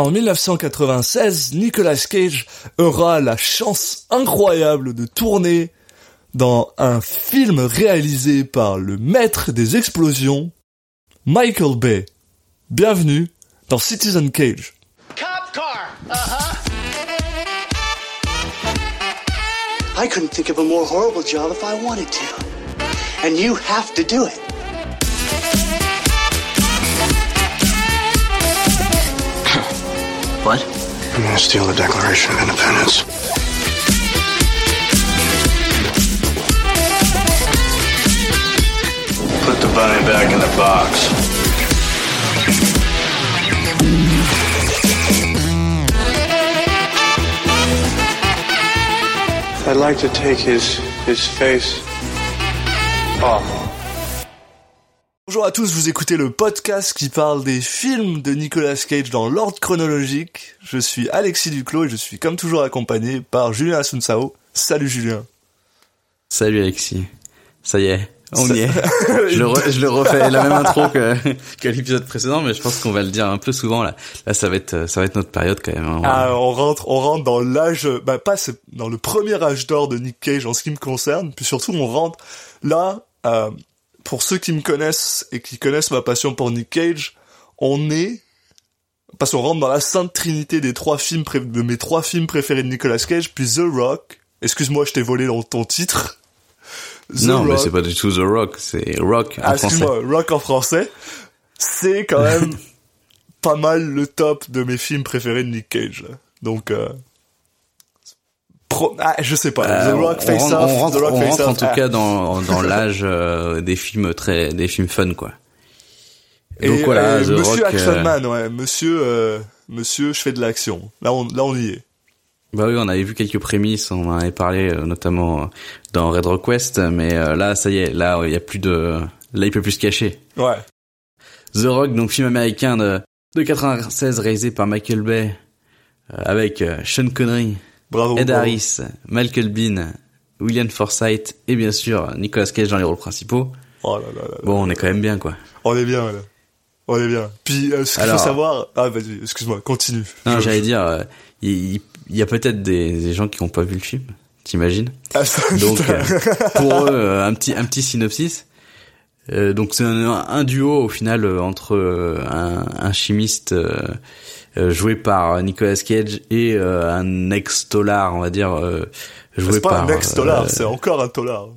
En 1996, Nicolas Cage aura la chance incroyable de tourner dans un film réalisé par le maître des explosions, Michael Bay. Bienvenue dans Citizen Cage. Cop car. Uh-huh. I couldn't think of a more horrible job if I wanted to. And you have to do it. What? I'm gonna steal the Declaration of Independence. Put the bunny back in the box. I'd like to take his his face off. Bonjour à tous, vous écoutez le podcast qui parle des films de Nicolas Cage dans l'ordre chronologique. Je suis Alexis Duclos et je suis comme toujours accompagné par Julien Asunsao. Salut Julien. Salut Alexis. Ça y est, on Ça- y est. je, le re- je le refais la même intro que, que l'épisode précédent, mais je pense qu'on va le dire un peu souvent là. Là, ça va être, ça va être notre période quand même. hein. Ah, on rentre, on rentre dans l'âge, bah pas dans le premier âge d'or de Nick Cage en ce qui me concerne, puis surtout on rentre là. euh, pour ceux qui me connaissent et qui connaissent ma passion pour Nick Cage, on est parce qu'on rentre dans la sainte trinité des trois films pré- de mes trois films préférés de Nicolas Cage, puis The Rock. Excuse-moi, je t'ai volé dans ton titre. The non, mais Rock. c'est pas du tout The Rock, c'est Rock en Ah, français. excuse-moi, Rock en français, c'est quand même pas mal le top de mes films préférés de Nick Cage. Donc, euh, pro- ah, je sais pas. Euh, The Rock on Face rentre, Off, on rentre, The Rock on rentre en tout ah. cas dans, dans l'âge euh, des films très, des films fun quoi. Et, Donc voilà, euh, The Monsieur Rock. euh, Action Man, ouais, Monsieur, euh, Monsieur, je fais de l'action. Là, on, là, on y est. Bah oui, on avait vu quelques prémices, on en avait parlé euh, notamment euh, dans Red Request, mais euh, là, ça y est, là, il y a plus de, là, il peut plus se cacher. Ouais. The Rock, donc film américain de, de 96 réalisé par Michael Bay, euh, avec euh, Sean Connery, Bravo. Ed bravo. Harris, Michael Bean, William Forsythe et bien sûr Nicolas Cage dans les rôles principaux. Oh là là là. Bon, on est quand même bien quoi. On est bien, là. On est bien. Puis, euh, ce qu'il faut savoir, ah, vas-y, excuse-moi, continue. Non, j'allais dire, euh, il, y a peut-être des, des gens qui n'ont pas vu le film, t'imagines Ah, Donc euh, pour eux, un petit un petit synopsis. Euh, donc c'est un, un duo au final entre un, un chimiste joué par Nicolas Cage et euh, un ex-tolard, on va dire, euh, joué c'est pas par. un ex-dollar, euh, c'est encore un dollar.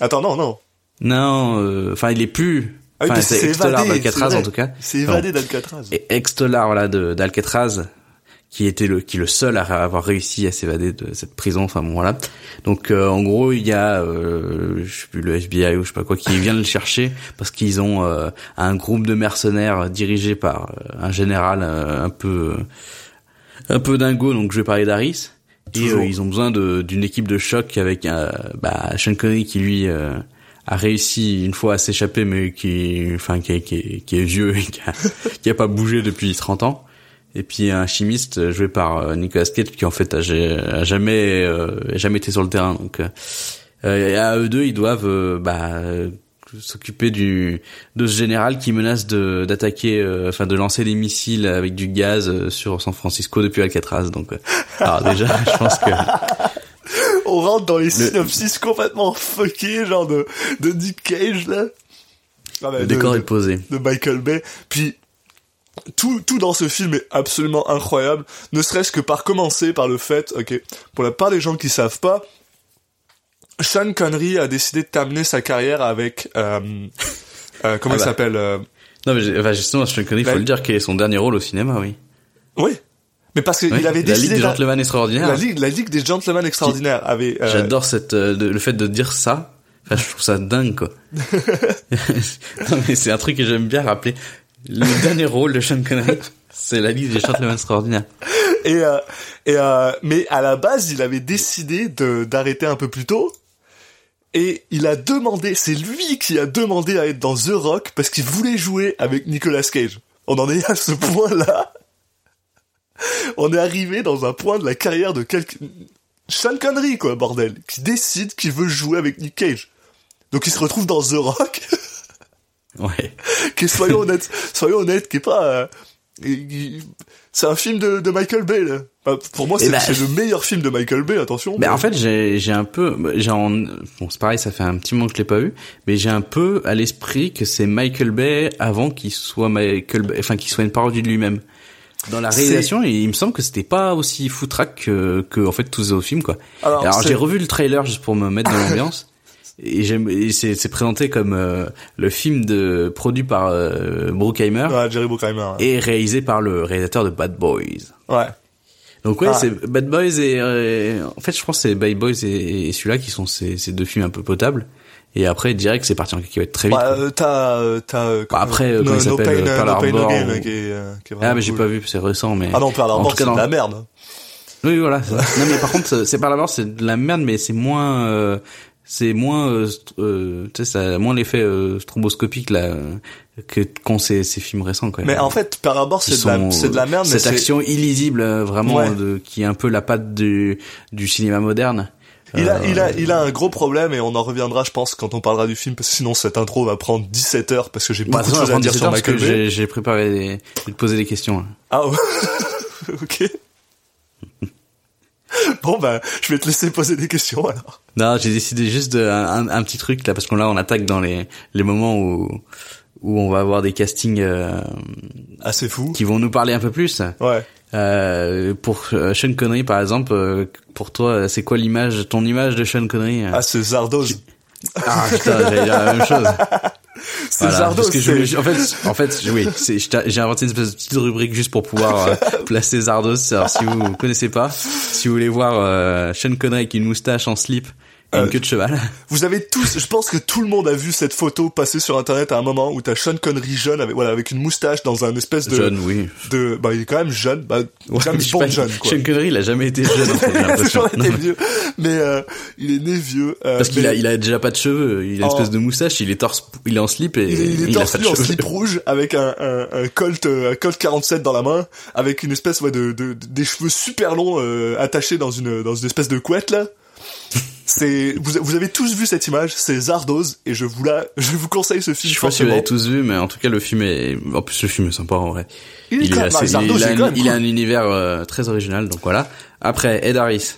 Attends, non, non. Non, euh, enfin il est plus. Ah oui, Enfin c'est évadé, d'Alcatraz en tout cas. C'est évadé d'Alcatraz. Et ex-tolard voilà de d'Alcatraz qui était le qui est le seul à avoir réussi à s'évader de cette prison enfin bon voilà. Donc euh, en gros il y a euh, je sais plus le FBI ou je sais pas quoi qui vient le chercher parce qu'ils ont euh, un groupe de mercenaires dirigé par euh, un général euh, un peu un peu dingo donc je vais parler d'Aris et euh, ils ont besoin d'une équipe de choc avec euh, bah, Sean Connery qui lui euh, a réussi une fois à s'échapper mais qui enfin qui, est- qui, qui est vieux et qui a, qui a pas bougé depuis 30 ans et puis un chimiste joué par euh, Nicolas Cage qui en fait a, ja- a jamais euh, a jamais été sur le terrain donc euh, euh, et à eux deux ils doivent euh, bah s'occuper du de ce général qui menace de d'attaquer euh, enfin de lancer des missiles avec du gaz sur San Francisco depuis Alcatraz donc euh, alors déjà je pense que On rentre dans les synopsis complètement fuckés, genre de, de Nick Cage, là. Ah, bah, le de- décor de, est posé de Michael Bay. Puis, tout, tout dans ce film est absolument incroyable, ne serait-ce que par commencer par le fait, ok, pour la part des gens qui savent pas, Sean Connery a décidé de terminer sa carrière avec, euh, euh, comment Ah il bah. s'appelle, euh, non mais enfin, justement Sean Connery il La- faut le dire quel est son dernier rôle au cinéma oui oui. Mais parce qu'il Oui, avait la décidé Ligue des Gentlemen Extraordinaires la ligue, la ligue des gentlemen extraordinaires avait, euh, J'adore cette le fait de dire ça. Enfin, je trouve ça dingue quoi. non mais c'est un truc que j'aime bien rappeler. Le dernier rôle de Sean Connery, c'est la liste des gentlemen extraordinaires. Et, euh, et euh, mais à la base, il avait décidé de d'arrêter un peu plus tôt. Et il a demandé, c'est lui qui a demandé à être dans The Rock parce qu'il voulait jouer avec Nicolas Cage. On en est à ce point-là. On est arrivé dans un point de la carrière de quelqu'un... Sean Connery, quoi, bordel. Qui décide qu'il veut jouer avec Nick Cage. Donc il se retrouve dans The Rock. Ouais. qui soyons honnêtes, soyons honnêtes, qui est pas, euh, C'est un film de, de Michael Bay, là. Pour moi, c'est bah, c'est le meilleur film de Michael Bay, attention. Ben en fait j'ai un peu j'ai bon c'est pareil ça fait un petit moment que je l'ai pas vu mais j'ai un peu à l'esprit que c'est Michael Bay avant qu'il soit Michael Bay enfin qu'il soit une parodie de lui-même dans la réalisation et il me semble que c'était pas aussi foutraque que, que en fait tous les autres films quoi Alors, j'ai revu le trailer juste pour me mettre dans l'ambiance et j'aime c'est présenté comme euh, le film de produit par euh, Bruckheimer Ouais, Jerry Bruckheimer. ouais. et réalisé par le réalisateur de Bad Boys Ouais. donc ouais, Ah. c'est Bad Boys et euh, en fait je pense que c'est Bad Boys et, et celui-là qui sont ces, ces deux films un peu potables. Et après direct c'est parti en cacahuète très vite. Euh, t'as, euh, t'as, euh, Bah, après, euh, no, comment il no s'appelle, euh, euh, Pearl No Harbor, ou- euh, qui est, euh, qui est ah mais j'ai cool. pas vu, c'est récent mais. Ah non, Pearl Harbor, c'est de dans- la merde. Oui voilà. non mais par contre c'est par la mort c'est de la merde mais c'est moins euh, c'est moins euh, euh, tu sais ça a moins l'effet euh, stromboscopique là euh, que qu'ont ces, ces films récents quoi. Mais en fait, Pearl Harbor, Qui c'est de la, c'est de la merde, mais cette action illisible euh, vraiment Ouais. de, qui est un peu la patte du du cinéma moderne. il a, Euh, il a, il a un gros problème et on en reviendra, je pense, quand on parlera du film, parce que sinon cette intro va prendre 17 heures parce que j'ai Bah, beaucoup de attends, choses à dire 17 sur Michael Bay. j'ai préparé des, te poser des questions. là. Ah ouais. ok. Bon bah, je vais te laisser poser des questions alors. Non, j'ai décidé juste de, un, un petit truc là parce qu'on là on attaque dans les les moments où où on va avoir des castings euh, Assez fou. qui vont nous parler un peu plus. Ouais. Euh, pour euh, Sean Connery par exemple, euh, pour toi, c'est quoi l'image, ton image de Sean Connery euh? Ah, c'est Zardoz. Ah putain, j'allais dire la même chose. C'est Voilà, parce que je en fait, en fait, oui, j'ai inventé une espèce de petite rubrique juste pour pouvoir euh, placer Zardos. Alors si vous connaissez pas, si vous voulez voir euh, Sean Connery avec une moustache en slip et Euh, une queue de cheval, Vous avez tous, je pense que tout le monde a vu cette photo passer sur internet à un moment où t'as Sean Connery jeune avec, voilà, avec une moustache dans un espèce de, jeune, oui. de, bah, il est quand même jeune, bah, Ouais, James Bond pas, jeune, quoi. Sean Connery, il a jamais été jeune, en fait, Il a toujours été vieux. Mais, euh, il est né vieux. euh, Parce qu'il a, il a déjà pas de cheveux, il a une Oh. espèce de moustache, il est torse, il est en slip et il est, il est il a torse pas de nu en slip rouge avec un, un, un Colt, euh, un Colt 47 dans la main, avec une espèce, ouais, de, de, de- des cheveux super longs, euh, attachés dans une, dans une espèce de couette, là. C'est, vous, vous avez tous vu cette image, c'est Zardoz, et je vous la, je vous conseille ce film Je sais pas si vous l'avez tous vu, mais en tout cas le film est, en plus le film est sympa en vrai. Il est assez- Zardoz, il a, un- il a un univers euh, très original, donc voilà. Après Ed Harris.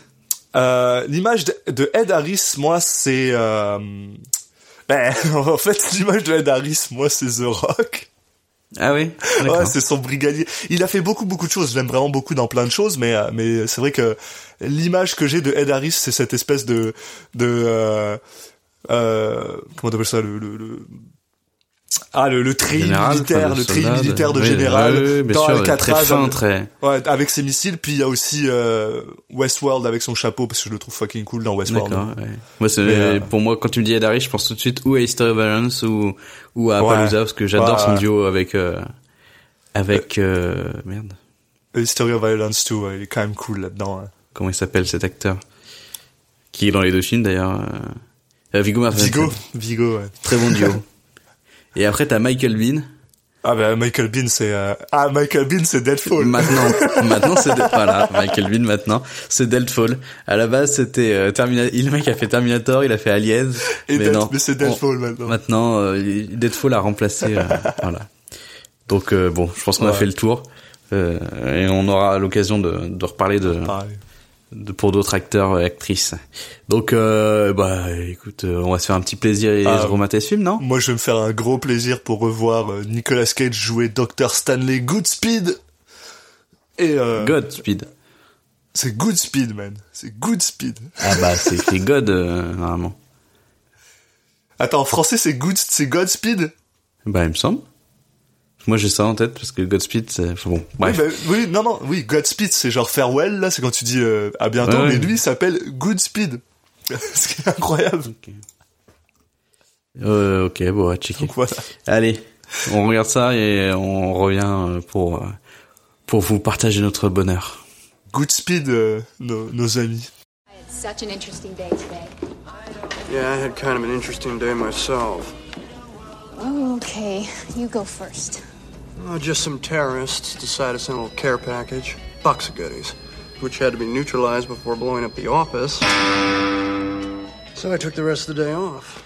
Euh, l'image de, de Ed Harris, moi, c'est... Euh... Ben, en fait, l'image de Ed Harris, moi, c'est The Rock. Ah oui. Ouais, c'est son brigadier. Il a fait beaucoup, beaucoup de choses. Je l'aime vraiment beaucoup dans plein de choses, mais, euh, mais c'est vrai que l'image que j'ai de Ed Harris, c'est cette espèce de... de euh, euh, comment t'appelles ça le, le, le- Ah, le, le treillis Général, militaire, le treillis soldat, militaire de oui, général oui, dans sûr, Alcatraz. très fin, avec- très. Ouais, avec ses missiles, puis il y a aussi euh, Westworld avec son chapeau, parce que je le trouve fucking cool dans Westworld. Ouais. Moi, c'est euh, pour moi quand tu me dis Ed Harris, je pense tout de suite ou à History of Violence ou ou à Ouais. Palooza parce que j'adore Ouais, son ouais. duo avec euh, avec euh, merde. The History of Violence 2, ouais, il est quand même cool là-dedans. hein. Comment il s'appelle cet acteur? Qui est dans les deux films d'ailleurs. Euh, Viggo Mortensen. Vigo, Vigo, ouais. Très bon duo. Et après t'as Michael Bean. Ah bah Michael Bean, c'est euh... ah Michael Bean, c'est Deadfall. Maintenant, maintenant c'est de- voilà Michael Bean maintenant c'est Deadfall. À la base c'était euh, Terminator. Le mec a fait Terminator, il a fait Aliens. Et mais non. mais c'est Deadfall maintenant. Maintenant euh, Deadfall a remplacé. euh, voilà. Donc euh, bon, je pense qu'on a fait le tour. Euh, et on aura l'occasion de, de reparler de. De pour d'autres acteurs et actrices. Donc euh, bah écoute, euh, on va se faire un petit plaisir et Ah. se remater ce film, non? Moi, je vais me faire un gros plaisir pour revoir euh, Nicolas Cage jouer Dr Stanley Goodspeed. Et euh, Godspeed. c'est Goodspeed, man. C'est Goodspeed. Ah bah c'est écrit God euh, normalement. Attends, en français, c'est Good, c'est Godspeed? Bah il me semble. Moi j'ai ça en tête parce que Godspeed c'est enfin, bon bref. Oui, bah, oui, non, non, oui, Godspeed, c'est genre farewell, là, c'est quand tu dis euh, à bientôt, Ouais, ouais. mais lui, il s'appelle Goodspeed. Ce qui est incroyable. Euh, ok bon, on va checker. Donc voilà. Allez, on regarde ça et on revient euh, pour euh, pour vous partager notre bonheur. Goodspeed, euh, nos, nos amis. Such an interesting day today. Yeah, I had kind of an interesting day myself. Oh, okay. You go first. Oh, just some terrorists decided to send a little care package. Box of goodies. Which had to be neutralized before blowing up the office. So I took the rest of the day off.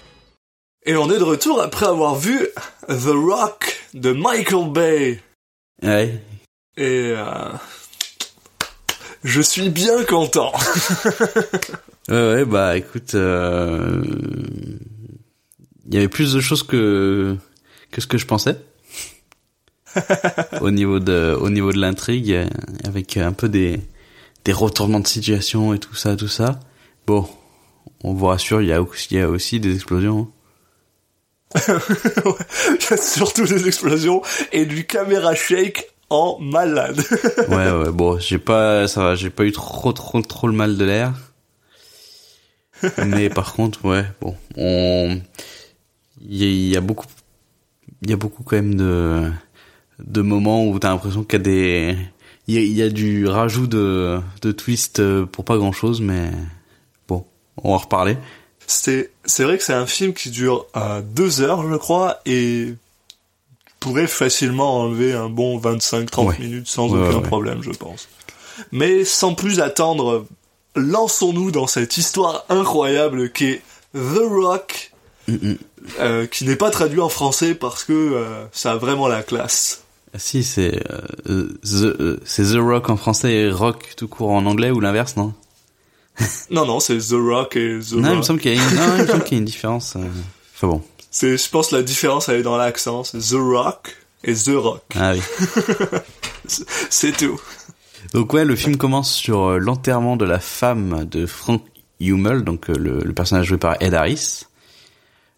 Et on est de retour après avoir vu The Rock de Michael Bay. Ouais. Et euh, je suis bien content. Ouais, ouais, bah écoute, euh, il y avait plus de choses que que ce que je pensais au niveau de au niveau de l'intrigue, avec un peu des des retournements de situation et tout ça, tout ça. Bon, on vous rassure, il y a aussi, il y a aussi des explosions. hein. Il y a surtout des explosions et du caméra shake en malade. Ouais, ouais, bon, j'ai pas, ça va, j'ai pas eu trop, trop, trop le mal de l'air. Mais par contre, ouais, bon, on, il y, a- il y a beaucoup, il y a beaucoup quand même de, de moments où t'as l'impression qu'il y a des, il y a, il y a du rajout de, de twist pour pas grand chose, mais bon, on va en reparler. C'est c'est vrai que c'est un film qui dure euh, deux heures, je crois, et pourrait facilement enlever un bon 25-30 Ouais. minutes sans Ouais, aucun ouais. problème, je pense. Mais sans plus attendre, lançons-nous dans cette histoire incroyable qui est The Rock, euh, qui n'est pas traduit en français parce que euh, ça a vraiment la classe. Ah, Si, c'est, euh, the, euh, c'est The Rock en français et Rock tout court en anglais ou l'inverse, non? Non, non, c'est The Rock et The Non, il me Rock. semble qu'il y a une, non, il me semble qu'il y a une différence. euh. Enfin bon. C'est, je pense que la différence elle est dans l'accent, c'est The Rock et The Rock. Ah oui. C'est tout. Donc ouais, le film commence sur euh, l'enterrement de la femme de Frank Hummel, donc le, le personnage joué par Ed Harris,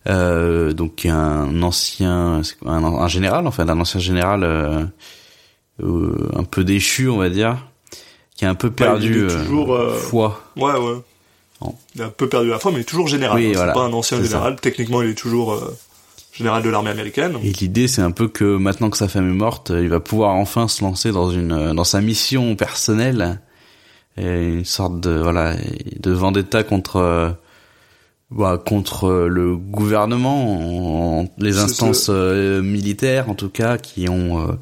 euh, donc un ancien, un, un général, enfin un ancien général euh, euh, un peu déchu, on va dire, qui a un peu perdu il est toujours, euh, euh, foi. Ouais, ouais. Il a un peu perdu la foi, mais il est toujours général. Oui, hein. voilà. C'est pas un ancien général. Techniquement, il est toujours euh, général de l'armée américaine. Et l'idée, c'est un peu que maintenant que sa femme est morte, euh, il va pouvoir enfin se lancer dans une euh, dans sa mission personnelle, et une sorte de voilà de vendetta contre euh, bah, contre euh, le gouvernement, en- les instances euh, militaires en tout cas, qui ont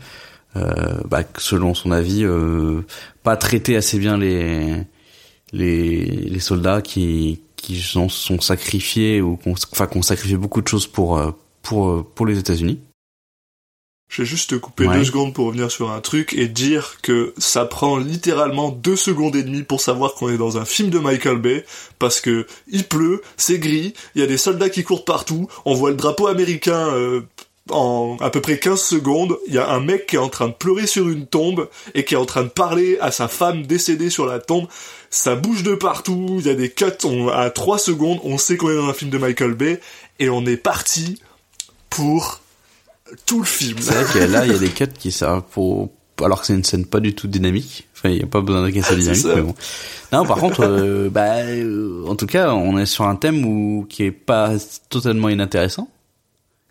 euh, bah, selon son avis pas traité assez bien les les les soldats qui qui sont, sont sacrifiés ou qu'on enfin qu'on sacrifié beaucoup de choses pour pour pour les États-Unis. Je vais juste te couper Ouais. deux secondes pour revenir sur un truc et dire que ça prend littéralement deux secondes et demie pour savoir qu'on est dans un film de Michael Bay parce que il pleut, c'est gris, il y a des soldats qui courent partout, on voit le drapeau américain euh, en à peu près 15 secondes, il y a un mec qui est en train de pleurer sur une tombe et qui est en train de parler à sa femme décédée sur la tombe. Ça bouge de partout, il y a des cuts on- à 3 secondes, on sait qu'on est dans un film de Michael Bay et on est parti pour tout le film. C'est vrai que là, il y a des cuts qui servent pour alors que c'est une scène pas du tout dynamique. Enfin, il y a pas besoin de casser dynamique, mais bon. Non, par contre, euh, bah, euh, en tout cas, on est sur un thème où qui est pas totalement inintéressant,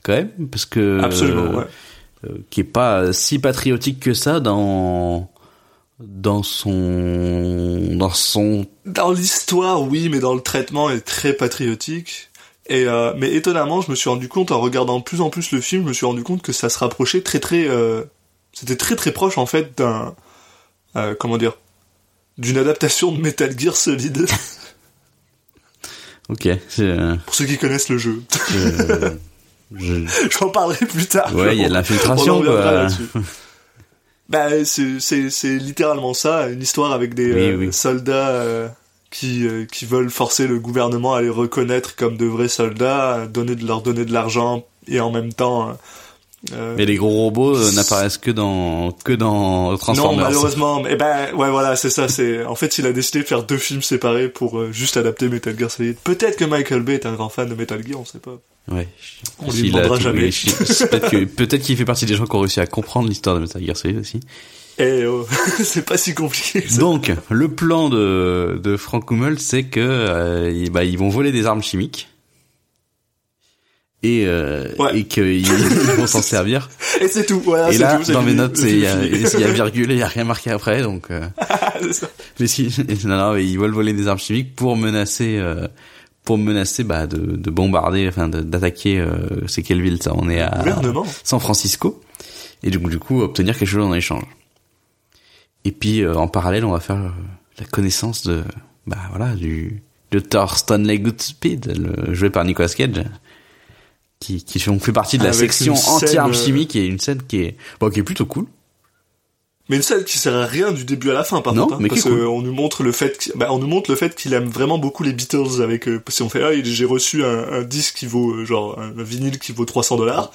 quand même, parce que Absolument, ouais. euh, qui est pas si patriotique que ça dans dans son dans son Dans l'histoire, oui, mais dans le traitement, est très patriotique. Et euh, mais étonnamment, je me suis rendu compte en regardant de plus en plus le film, je me suis rendu compte que ça se rapprochait très très, euh, c'était très très proche en fait d'un, euh, comment dire, d'une adaptation de Metal Gear Solid. ok euh, pour ceux qui connaissent le jeu, je- je- j'en parlerai plus tard. ouais il y a de l'infiltration. Bah, c'est, c'est, c'est littéralement ça, une histoire avec des Oui, euh, oui. soldats euh, qui, euh, qui veulent forcer le gouvernement à les reconnaître comme de vrais soldats, donner de leur donner de l'argent et en même temps. euh, euh, mais les gros robots euh, n'apparaissent que dans que dans non, Transformers malheureusement, eh ben, ouais, voilà, c'est ça. C'est en fait, il a décidé de faire deux films séparés pour euh, juste adapter Metal Gear Solid. Peut-être que Michael Bay est un grand fan de Metal Gear, on sait pas. Ouais. On lui demandera jamais. peut-être qu'il fait partie des gens qui ont réussi à comprendre l'histoire de Metal Gear Solid aussi. Et oh, c'est pas si compliqué. ça. Donc, le plan de, de Frank Hummel, c'est que euh, bah, ils vont voler des armes chimiques et euh, Ouais. et qu'ils ils vont s'en servir. Et c'est tout. Voilà, et là, tout, dans mes notes, il y a, y a virgule, il y a rien marqué après, donc. Euh, ça. mais si, non, non, ils veulent voler des armes chimiques pour menacer, euh, pour menacer, bah, de, de bombarder, enfin, d'attaquer. Euh, c'est quelle ville ça On est à Gouvernement. San Francisco, et donc du coup obtenir quelque chose en échange. Et puis euh, en parallèle, on va faire euh, la connaissance de, bah voilà, du de Thor Stanley Goodspeed, le, joué par Nicolas Cage, qui qui font- fait partie de la Avec section anti-armes euh, chimiques et une scène qui est, bon, qui est plutôt cool. Mais une scène qui sert à rien du début à la fin, par Non, contre. hein, mais parce cool. qu'on nous montre le fait, bah, on nous montre le fait qu'il aime vraiment beaucoup les Beatles avec, euh, parce qu'on fait, ah, j'ai reçu un, un disque qui vaut, genre, un, un vinyle qui vaut 300 dollars.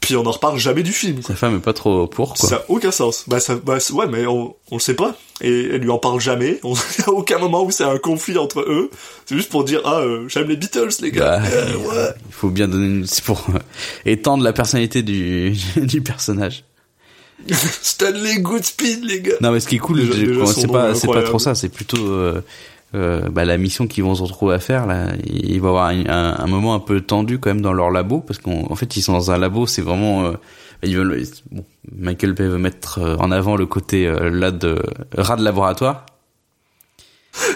Puis on en reparle jamais du film. quoi. Sa femme est pas trop pour, quoi. Ça a aucun sens. Bah, ça, bah, ouais, mais on, on le sait pas. Et elle lui en parle jamais. On, a aucun moment où c'est un conflit entre eux. C'est juste pour dire, ah, euh, j'aime les Beatles, les gars. Bah, Euh, ouais. Il faut bien donner une... C'est pour euh, étendre la personnalité du, du personnage. Stanley Goodspeed, les gars. Non, mais ce qui est cool, c'est pas, est c'est pas trop ça, c'est plutôt euh, bah, la mission qu'ils vont se retrouver à faire. Là, il va y avoir un, un- un moment un peu tendu quand même dans leur labo, parce qu'en en fait, ils sont dans un labo, c'est vraiment, euh, ils veulent, bon, Michael Bay veut mettre euh, en avant le côté euh, là de rat de laboratoire.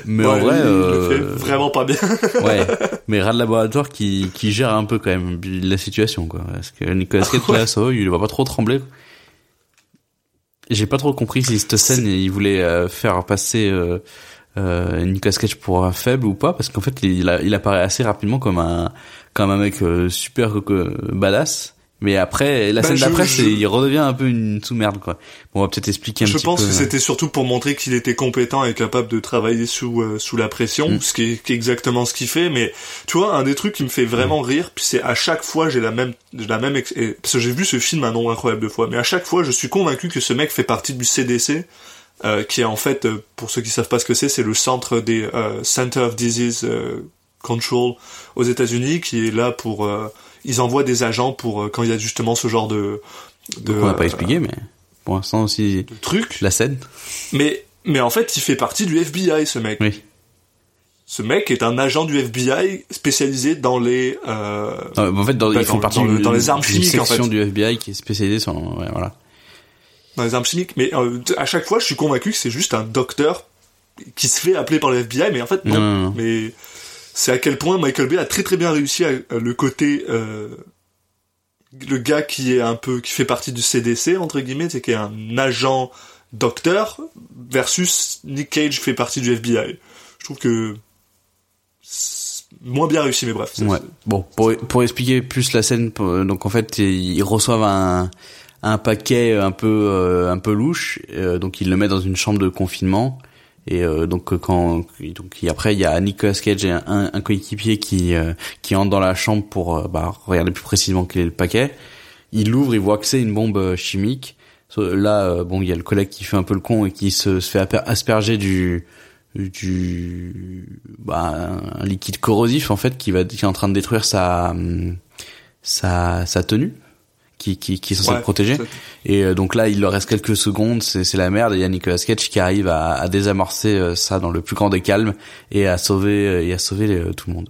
Mais en Ouais, vrai, il, le euh, fait vraiment pas bien. ouais, mais rat de laboratoire qui, qui gère un peu quand même la situation, quoi. Parce que Nicolas Cage, là, ça va, il va pas trop trembler. J'ai pas trop compris si cette scène, il voulait euh, faire passer euh, euh, Nicolas Cage pour un faible ou pas, parce qu'en fait, il, il apparaît assez rapidement comme un, comme un mec euh, super euh, badass. Mais après, la Bah, scène d'après, je- il redevient un peu une sous-merde, quoi. Bon, on va peut-être expliquer un Je petit pense peu. que c'était surtout pour montrer qu'il était compétent et capable de travailler sous euh, sous la pression, Mm. ce qui est, qui est exactement ce qu'il fait. Mais tu vois, un des trucs qui me fait vraiment Mm. rire, puis c'est à chaque fois j'ai la même j'ai la même ex- parce que j'ai vu ce film un nombre incroyable de fois, mais à chaque fois je suis convaincu que ce mec fait partie du CDC. Euh, qui est en fait, euh, pour ceux qui savent pas ce que c'est, c'est le centre des euh, Center of Disease euh, Control aux États-Unis, qui est là pour, euh, ils envoient des agents pour euh, quand il y a justement ce genre de, de, Donc, on va pas expliquer, mais pour l'instant aussi, de trucs. la scène. Mais, mais en fait, il fait partie du FBI, ce mec. Oui. Ce mec est un agent du FBI spécialisé dans les, euh, en fait, dans, Bah, ils font partie dans le- dans les armes chimiques, en section fait. du FBI qui est spécialisée sur, ouais, voilà. Dans les armes chimiques. Mais euh, à chaque fois, je suis convaincu que c'est juste un docteur qui se fait appeler par le FBI, mais en fait, non. Non, non, non. Mais c'est à quel point Michael Bay a très très bien réussi à, à le côté, euh, le gars qui est un peu, qui fait partie du CDC, entre guillemets, c'est qui est un agent docteur, versus Nick Cage fait partie du FBI. Je trouve que moins bien réussi, mais bref. Ouais. Bon, pour, pour expliquer plus la scène, pour- donc en fait, ils reçoivent un, un paquet un peu euh, un peu louche, euh, donc ils le mettent dans une chambre de confinement. Et euh, donc euh, quand donc après il y a Nicolas Cage et un, un coéquipier qui euh, qui entre dans la chambre pour euh, bah, regarder plus précisément quel est le paquet. Il l'ouvre, il voit que c'est une bombe euh, chimique. Là, euh, bon, il y a le collègue qui fait un peu le con et qui se, se fait asperger du du bah, un liquide corrosif en fait qui va qui est en train de détruire sa hum, sa sa tenue qui qui qui est censée Ouais, le protéger et euh, donc là il leur reste quelques secondes c'est la merde. Et il y a Nicolas Cage qui arrive à, à désamorcer euh, ça dans le plus grand des calmes et à sauver euh, et à sauver euh, tout le monde.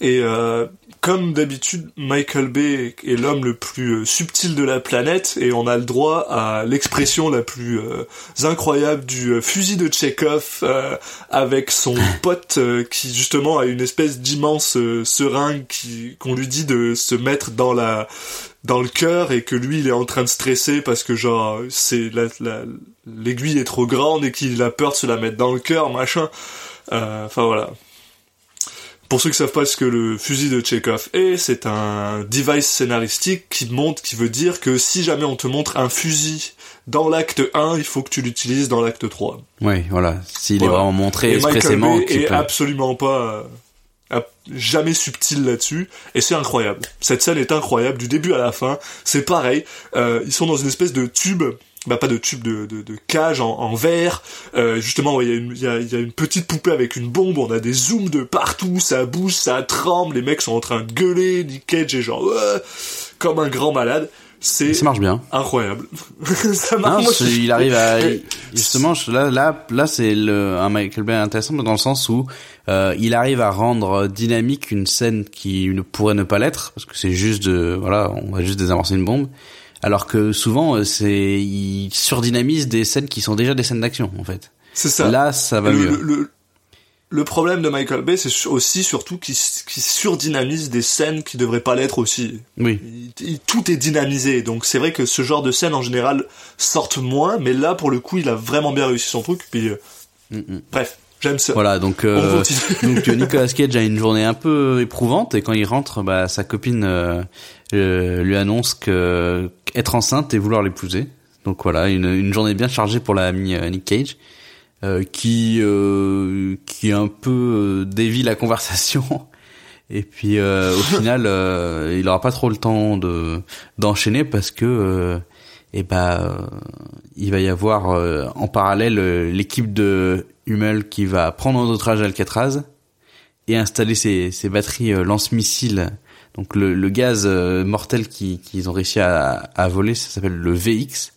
Et euh, comme d'habitude, Michael Bay est l'homme le plus euh, subtil de la planète et on a le droit à l'expression la plus euh, incroyable du euh, fusil de Tchekhov euh, avec son pote euh, qui justement a une espèce d'immense seringue qui qu'on lui dit de se mettre dans la dans le cœur et que lui il est en train de stresser parce que genre c'est la, la- l'aiguille est trop grande et qu'il a peur de se la mettre dans le cœur machin. Euh, enfin voilà pour ceux qui savent pas ce que le fusil de Chekhov est, c'est un device scénaristique qui montre, qui veut dire que si jamais on te montre un fusil dans l'acte 1, il faut que tu l'utilises dans l'acte 3. ouais voilà. S'il est vraiment montré Et Michael expressément Bay qu'il est peut- absolument pas, euh, jamais subtil là-dessus, et c'est incroyable. Cette scène est incroyable, du début à la fin, c'est pareil, euh, ils sont dans une espèce de tube, bah pas de tube, de, de, de cage en, en verre, euh, justement, il y, a une- y, a, y a une petite poupée avec une bombe, on a des zooms de partout, ça bouge, ça tremble, les mecs sont en train de gueuler, Nick Cage est genre, ouais, comme un grand malade, c'est ça marche bien. incroyable. ça Non, marche, moi, je- il arrive à Mais- justement là là là c'est le un Michael Bay intéressant dans le sens où euh, il arrive à rendre dynamique une scène qui ne pourrait ne pas l'être parce que c'est juste de voilà on va juste désamorcer une bombe alors que souvent euh, c'est il surdynamise des scènes qui sont déjà des scènes d'action en fait C'est ça. là ça va le, mieux le, le- le problème de Michael Bay, c'est aussi surtout qu'il surdynamise des scènes qui devraient pas l'être aussi. oui Il- il- tout est dynamisé, donc c'est vrai que ce genre de scènes en général sortent moins, mais là pour le coup il a vraiment bien réussi son truc. Puis euh, bref, j'aime ça. Voilà, donc On euh, donc Nicolas Cage a une journée un peu éprouvante et quand il rentre, bah sa copine euh, euh, lui annonce que être enceinte et vouloir l'épouser. Donc voilà, une, une journée bien chargée pour l'ami euh, Nick Cage, euh, qui euh, qui un peu euh, dévie la conversation. Et puis euh, au final, euh, il aura pas trop le temps de d'enchaîner parce que euh, eh ben euh, il va y avoir euh, en parallèle l'équipe de Hummel qui va prendre en otage Alcatraz et installer ses, ses batteries lance-missiles. Donc le, le gaz euh, mortel qui- qu'ils ont réussi à, à voler, ça s'appelle le VX.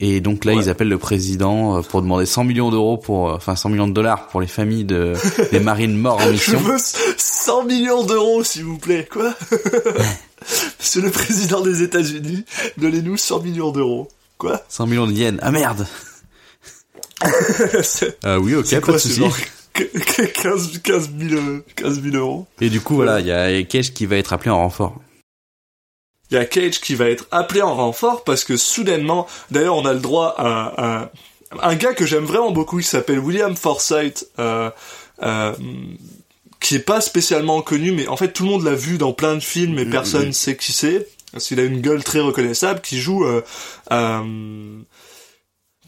Et donc là, Ouais. ils appellent le président euh, pour demander 100 millions d'euros pour, euh, enfin 100 millions de dollars pour les familles de des marines morts en Je mission. veux 100 millions d'euros, s'il vous plaît. Quoi? Monsieur le président des États-Unis, donnez-nous 100 millions d'euros. Quoi? 100 millions de yens. Ah merde. Euh, oui, ok, pas quoi de souci. Genre 15, 15 000, euh, 15 000 euros. Et du coup, voilà, il y a Cage qui va être appelé en renfort. Il y a Cage qui va être appelé en renfort parce que soudainement, d'ailleurs, on a le droit à, à- un gars que j'aime vraiment beaucoup, il s'appelle William Forsythe, euh, euh, qui est pas spécialement connu, mais en fait tout le monde l'a vu dans plein de films et personne sait qui c'est. Parce qu'il a une gueule très reconnaissable, qui joue, euh,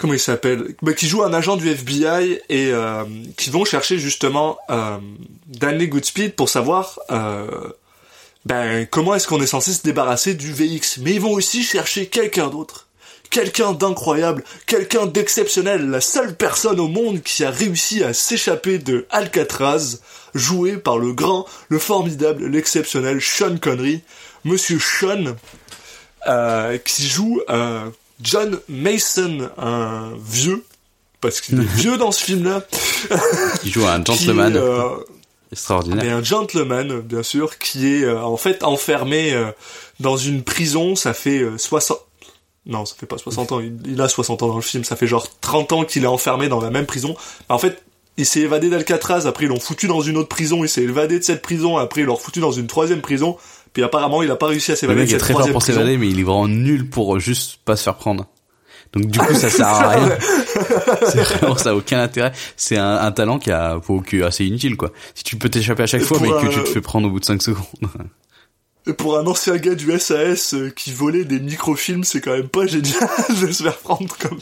comment il s'appelle? Bah, Qui joue un agent du FBI et euh, qui vont chercher justement euh, Danley Goodspeed pour savoir euh, ben comment est-ce qu'on est censé se débarrasser du VX Mais ils vont aussi chercher quelqu'un d'autre. Quelqu'un d'incroyable, quelqu'un d'exceptionnel, la seule personne au monde qui a réussi à s'échapper de Alcatraz, joué par le grand, le formidable, l'exceptionnel Sean Connery, Monsieur Sean, euh, qui joue euh, John Mason, un vieux, parce qu'il est vieux dans ce film-là, Qui joue un gentleman euh, extraordinaire. mais un gentleman, bien sûr, qui est euh, en fait enfermé euh, dans une prison. Ça fait euh, 60... Non, ça fait pas 60 ans. Il, il a 60 ans dans le film. Ça fait genre 30 ans qu'il est enfermé dans la même prison. Bah, en fait, il s'est évadé d'Alcatraz. Après, ils l'ont foutu dans une autre prison. Il s'est évadé de cette prison. Après, ils l'ont foutu dans une troisième prison. Puis apparemment, il a pas réussi à Le s'évader de mec est très fort pour s'évader, mais il est vraiment nul pour euh, juste pas se faire prendre. Donc du coup, ça sert à rien. c'est vraiment ça a aucun intérêt. C'est un, un talent qui a pour- qui est assez inutile quoi. Si tu peux t'échapper à chaque fois, mais que tu te fais prendre au bout de 5 secondes. Et pour un ancien gars du SAS euh, qui volait des microfilms, c'est quand même pas génial de se faire prendre comme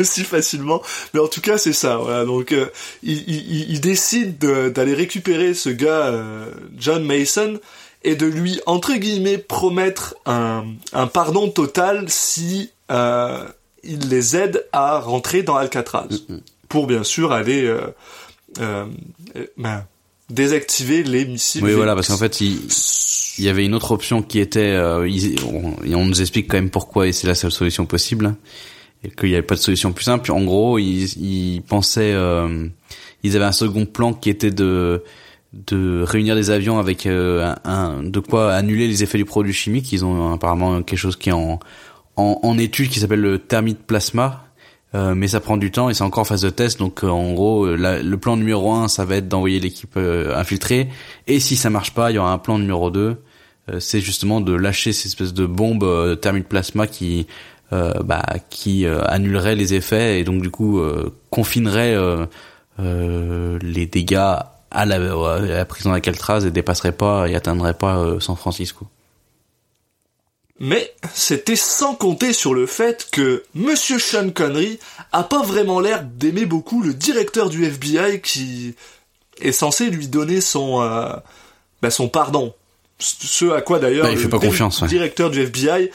aussi facilement. Mais en tout cas, c'est ça. Voilà. Donc, euh, il, il- il décide de- d'aller récupérer ce gars, euh, John Mason, et de lui entre guillemets promettre un, un pardon total si euh, il les aide à rentrer dans Alcatraz, pour bien sûr aller euh, euh, ben, désactiver les missiles. Oui, voilà, parce qu'en fait, il, il y avait une autre option qui était, euh, on, et on nous explique quand même pourquoi et c'est la seule solution possible, et qu'il n'y avait pas de solution plus simple. En gros, ils, ils pensaient, ils avaient un second plan qui était de de réunir des avions avec euh, un, de quoi annuler les effets du produit chimique. Ils ont apparemment quelque chose qui est en en, en étude qui s'appelle le thermite plasma. Euh, mais ça prend du temps et c'est encore en phase de test. Donc euh, en gros, euh, le plan numéro un, ça va être d'envoyer l'équipe euh, infiltrée. Et si ça marche pas, il y aura un plan numéro 2 euh, c'est justement de lâcher ces espèces de bombes thermique plasma qui bah, qui annulerait les effets et donc du coup confinerait les dégâts à la, à la prison d'Alcatraz et dépasserait pas et atteindrait pas euh, San Francisco. Mais c'était sans compter sur le fait que Monsieur Sean Connery a pas vraiment l'air d'aimer beaucoup le directeur du FBI qui est censé lui donner son euh, bah, son pardon. Ce à quoi d'ailleurs Bah, le pas ouais. directeur du FBI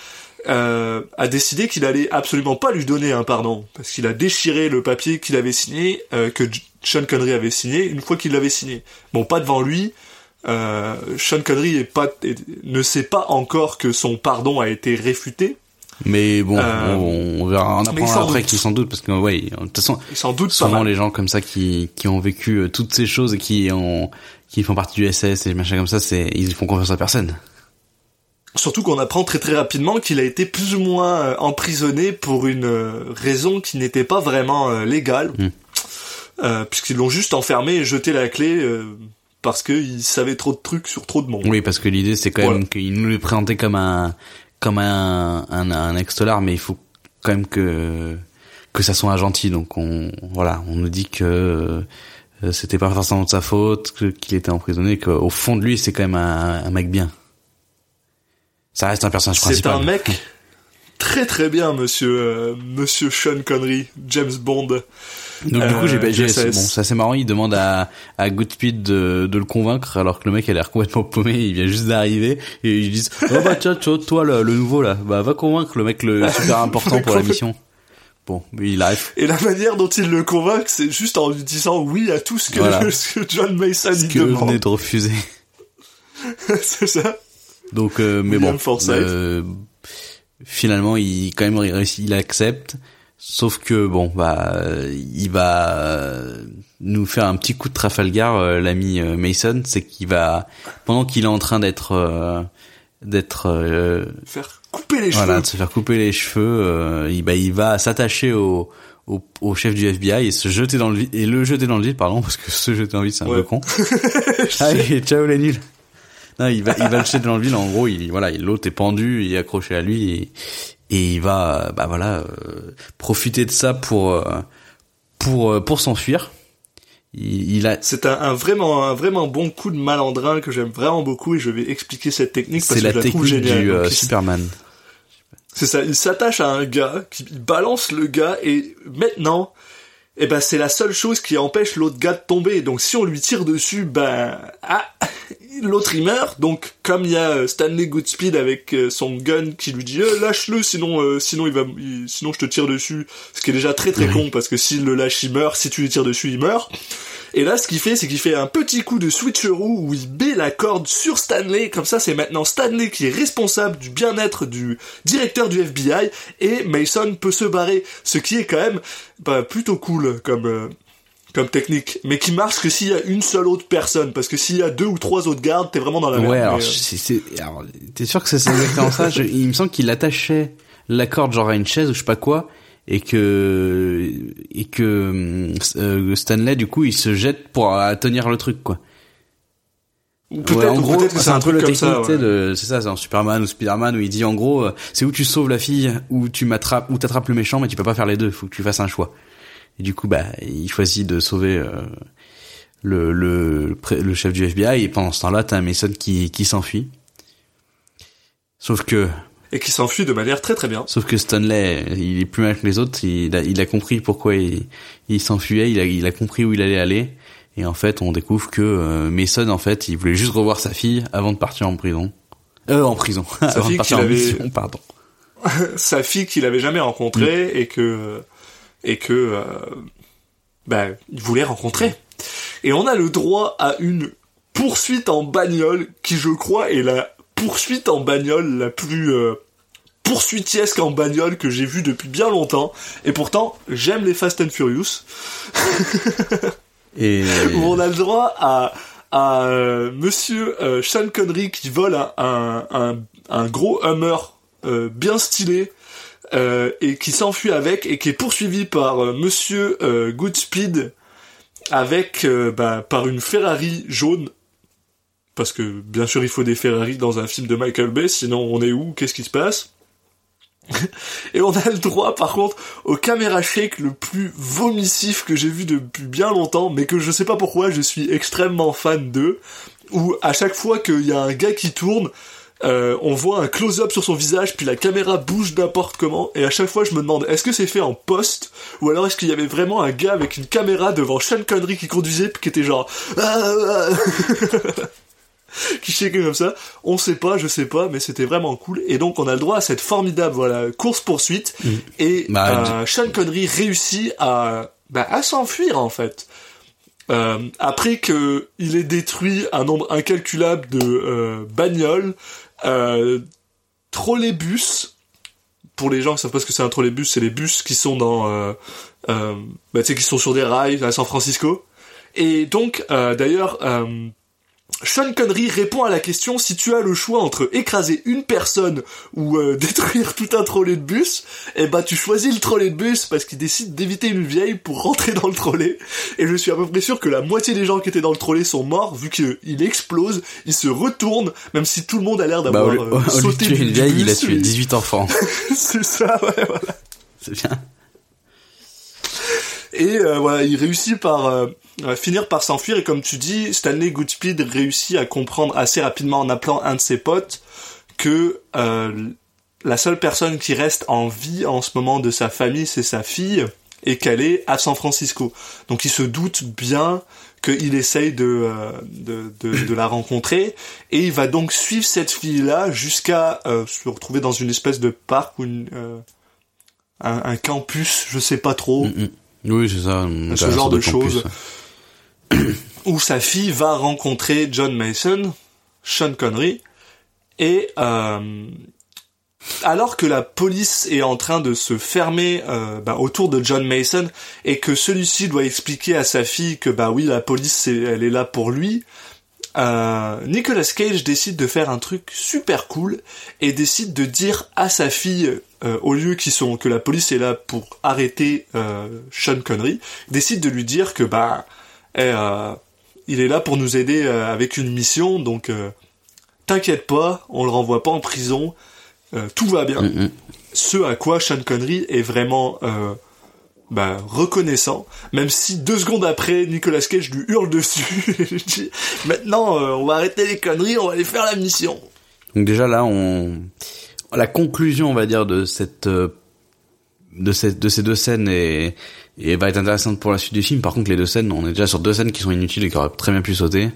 euh, a décidé qu'il allait absolument pas lui donner un pardon parce qu'il a déchiré le papier qu'il avait signé euh, que Sean Connery avait signé une fois qu'il l'avait signé. Bon, pas devant lui. Euh, Sean Connery est pas, est- ne sait pas encore que son pardon a été réfuté. Mais bon, Euh, on, on verra, on apprendra sans après doute. qu'il s'en doute parce que ouais, de toute façon, sans doute souvent les gens comme ça qui qui ont vécu euh, toutes ces choses et qui ont qui font partie du SS et machin comme ça, c'est ils font confiance à personne. Surtout qu'on apprend très très rapidement qu'il a été plus ou moins euh, emprisonné pour une raison qui n'était pas vraiment légale. Mm. Euh, puisqu'ils l'ont juste enfermé et jeté la clé euh, parce qu'il savait trop de trucs sur trop de monde. Oui, parce que l'idée c'est quand Voilà. même qu'il nous le présentait comme un comme un un, un ex-dollar, mais il faut quand même que que ça soit un gentil. Donc on voilà, on nous dit que euh, c'était pas forcément de sa faute, qu'il était emprisonné, qu'au fond de lui c'est quand même un, un mec bien. Ça reste un personnage C'est principal. un mec très très bien, monsieur, euh, monsieur Sean Connery, James Bond. Donc du coup, j'ai, Euh, bon, ça c'est marrant. Il demande à, à Goodspeed de, de le convaincre, alors que le mec a l'air complètement paumé. Il vient juste d'arriver et ils disent oh bah tiens, toi, toi le, le nouveau là, bah va convaincre le mec le super important pour la mission. Bon, il arrive. Et la manière dont il le convainc, c'est juste en lui disant oui à tout ce que, Voilà. ce que John Mason Ce que demande. venait de refuser. c'est ça. Donc, euh, mais William bon, euh, finalement, il quand même il accepte. Sauf que bon, bah, euh, il va euh, nous faire un petit coup de Trafalgar, euh, l'ami Mason, c'est qu'il va pendant qu'il est en train d'être euh, d'être euh, Faire couper les voilà, cheveux. de se faire couper les cheveux, euh, il, bah, il va s'attacher au, au au chef du FBI et se jeter dans le vide et le jeter dans le vide pardon parce que se jeter dans le vide c'est un Ouais. peu con allez ciao les nuls non il va il va le jeter dans le vide en gros il voilà il- l'autre est pendu il est accroché à lui et, et il va bah voilà euh, profiter de ça pour euh, pour euh, pour s'enfuir il, il a C'est un, un vraiment un vraiment bon coup de malandrin que j'aime vraiment beaucoup et je vais expliquer cette technique parce c'est que la je la trouve technique géniale. du Donc, euh, Superman C'est ça, il s'attache à un gars, qui il balance le gars et maintenant, eh ben c'est la seule chose qui empêche l'autre gars de tomber. Donc si on lui tire dessus, ben ah, l'autre il meurt. Donc comme il y a euh, Stanley Goodspeed avec euh, son gun qui lui dit Euh, lâche-le sinon euh, sinon il va il- sinon je te tire dessus. Ce qui est déjà très très con parce que s'il le lâche il meurt, si tu lui tires dessus il meurt. Et là, ce qu'il fait, c'est qu'il fait un petit coup de switcheroo où il bat la corde sur Stanley. Comme ça, c'est maintenant Stanley qui est responsable du bien-être du directeur du FBI et Mason peut se barrer. Ce qui est quand même bah, plutôt cool comme euh, comme technique, mais qui marche que s'il y a une seule autre personne, parce que s'il y a deux ou trois autres gardes, t'es vraiment dans la merde. Ouais, alors, euh, alors, t'es sûr que c'est c'est exactement ça? Je- il me semble qu'il attachait la corde genre à une chaise ou je sais pas quoi, et que, et que, euh, Stanley, du coup, il se jette pour euh, tenir le truc, quoi. ou peut-être Ouais, en gros, que c'est un peu truc la comme technique, ça. ouais. de, c'est ça, c'est en Superman ou Spider-Man où il dit en gros, euh, c'est où tu sauves la fille ou tu m'attrapes, ou t'attrapes le méchant, mais tu peux pas faire les deux, faut que tu fasses un choix. Et du coup, bah, il choisit de sauver, euh, le, le, le chef du FBI et pendant ce temps-là, t'as un Mason qui, qui s'enfuit. Sauf que, Et qui s'enfuit de manière très très bien. Sauf que Stanley, il est plus mal que les autres. Il a, il a compris pourquoi il, il s'enfuyait. Il a, il a compris où il allait aller. Et en fait, on découvre que euh, Mason, en fait, il voulait juste revoir sa fille avant de partir en prison. Euh, en prison. avant fille de partir en avait- mission, pardon. sa fille qu'il avait jamais rencontrée et que et que euh, bah, il voulait rencontrer. Et on a le droit à une poursuite en bagnole qui je crois est la poursuite en bagnole la plus euh, poursuitiesque en bagnole que j'ai vue depuis bien longtemps. Et pourtant, j'aime les Fast and Furious. Et où on a le droit à, à euh, Monsieur euh, Sean Connery qui vole un, un, un, gros Hummer euh, bien stylé euh, et qui s'enfuit avec et qui est poursuivi par euh, Monsieur euh, Goodspeed avec bah, par une Ferrari jaune parce que bien sûr il faut des Ferrari dans un film de Michael Bay sinon on est où? Qu'est-ce qui se passe? Et on a le droit, par contre, au caméra shake le plus vomissif que j'ai vu depuis bien longtemps, mais que je sais pas pourquoi, je suis extrêmement fan d'eux, où à chaque fois qu'il y a un gars qui tourne, euh, on voit un close-up sur son visage, puis la caméra bouge n'importe comment, et à chaque fois je me demande, est-ce que c'est fait en post, ou alors est-ce qu'il y avait vraiment un gars avec une caméra devant Sean Connery qui conduisait, puis qui était genre... Qui shakeait comme ça. On sait pas, je sais pas, mais c'était vraiment cool. Et donc on a le droit à cette formidable voilà course poursuite. Et Bah, euh, Sean Connery réussit à bah, à s'enfuir en fait. Euh, après que il ait détruit un nombre incalculable de euh, bagnoles, euh, trolleybus. Pour les gens qui savent pas ce que c'est un trolleybus, c'est les bus qui sont dans, euh, euh, bah, tu sais, qui sont sur des rails à San Francisco. Et donc, euh, d'ailleurs, euh, Sean Connery répond à la question si tu as le choix entre écraser une personne ou euh, détruire tout un trolley de bus, eh ben tu choisis le trolley de bus parce qu'il décide d'éviter une vieille pour rentrer dans le trolley. Et je suis à peu près sûr que la moitié des gens qui étaient dans le trolley sont morts vu qu'il explose, il se retourne, même si tout le monde a l'air bah, d'avoir au, euh, au de sauté tuer une vieille, il a tué et- 18 enfants. C'est ça, ouais, voilà. C'est bien. Et euh, voilà, il réussit par euh, finir par s'enfuir et comme tu dis, Stanley Goodspeed réussit à comprendre assez rapidement en appelant un de ses potes que euh, la seule personne qui reste en vie en ce moment de sa famille, c'est sa fille, et qu'elle est à San Francisco. Donc il se doute bien qu'il essaye de, euh, de, de, de, la rencontrer, et il va donc suivre cette fille-là jusqu'à euh, se retrouver dans une espèce de parc ou une, euh, un, un, campus, je sais pas trop. Mm. Oui, c'est ça. Ce genre de, de choses. Où sa fille va rencontrer John Mason, Sean Connery, et euh, alors que la police est en train de se fermer euh, bah, autour de John Mason et que celui-ci doit expliquer à sa fille que bah oui la police elle est là pour lui, euh, Nicolas Cage décide de faire un truc super cool et décide de dire à sa fille euh, au lieu qu'ils sont que la police est là pour arrêter euh, Sean Connery, décide de lui dire que bah eh, il est là pour nous aider avec une mission donc t'inquiète pas, on le renvoie pas en prison, euh, tout va bien. Mm -hmm. Ce à quoi Sean Connery est vraiment euh, bah, reconnaissant, même si deux secondes après, Nicolas Cage lui hurle dessus. dit, Maintenant, euh, on va arrêter les conneries, on va aller faire la mission. Donc déjà là, on la conclusion, on va dire, de cette de cette de ces deux scènes est et va être intéressante pour la suite du film. Par contre, les deux scènes, on est déjà sur deux scènes qui sont inutiles et qui auraient très bien pu sauter.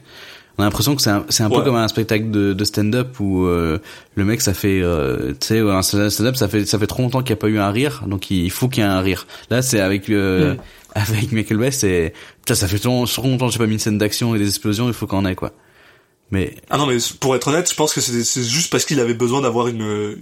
On a l'impression que c'est un, c'est un Ouais. peu comme un spectacle de, de stand-up où euh, le mec ça fait euh, tu sais un stand-up ça fait ça fait trop longtemps qu'il n'y a pas eu un rire donc il faut qu'il y ait un rire. Là c'est avec euh, Mm. avec Michael Bay c'est putain ça fait trop, trop longtemps que j'ai pas mis une scène d'action et des explosions il faut qu'on en ait quoi. Mais Ah non, mais pour être honnête, je pense que c'est c'est juste parce qu'il avait besoin d'avoir une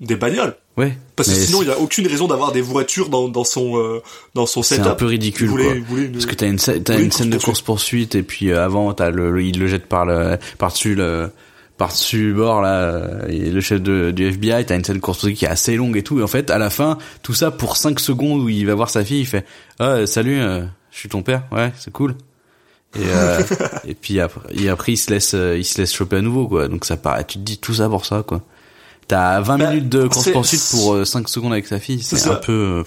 des bagnoles. ouais. Parce que sinon, c'est- il y a aucune raison d'avoir des voitures dans, dans son euh, dans son c'est setup. un peu ridicule quoi. une- Parce que t'as une, t'as voulait une scène de course poursuite et puis euh, avant t'as le, le- il le jette par le par dessus le par dessus bord là euh, et le chef de, du FBI t'as une scène de course poursuite qui est assez longue et tout et en fait à la fin tout ça pour 5 secondes où il va voir sa fille il fait ah salut euh, je suis ton père ouais c'est cool et euh, et puis après, et après il se laisse euh, il se laisse choper à nouveau quoi donc ça paraît tu te dis tout ça pour ça quoi t'as 20 Bah, minutes de course poursuite pour euh, 5 secondes avec sa fille C'est ça. un peu euh,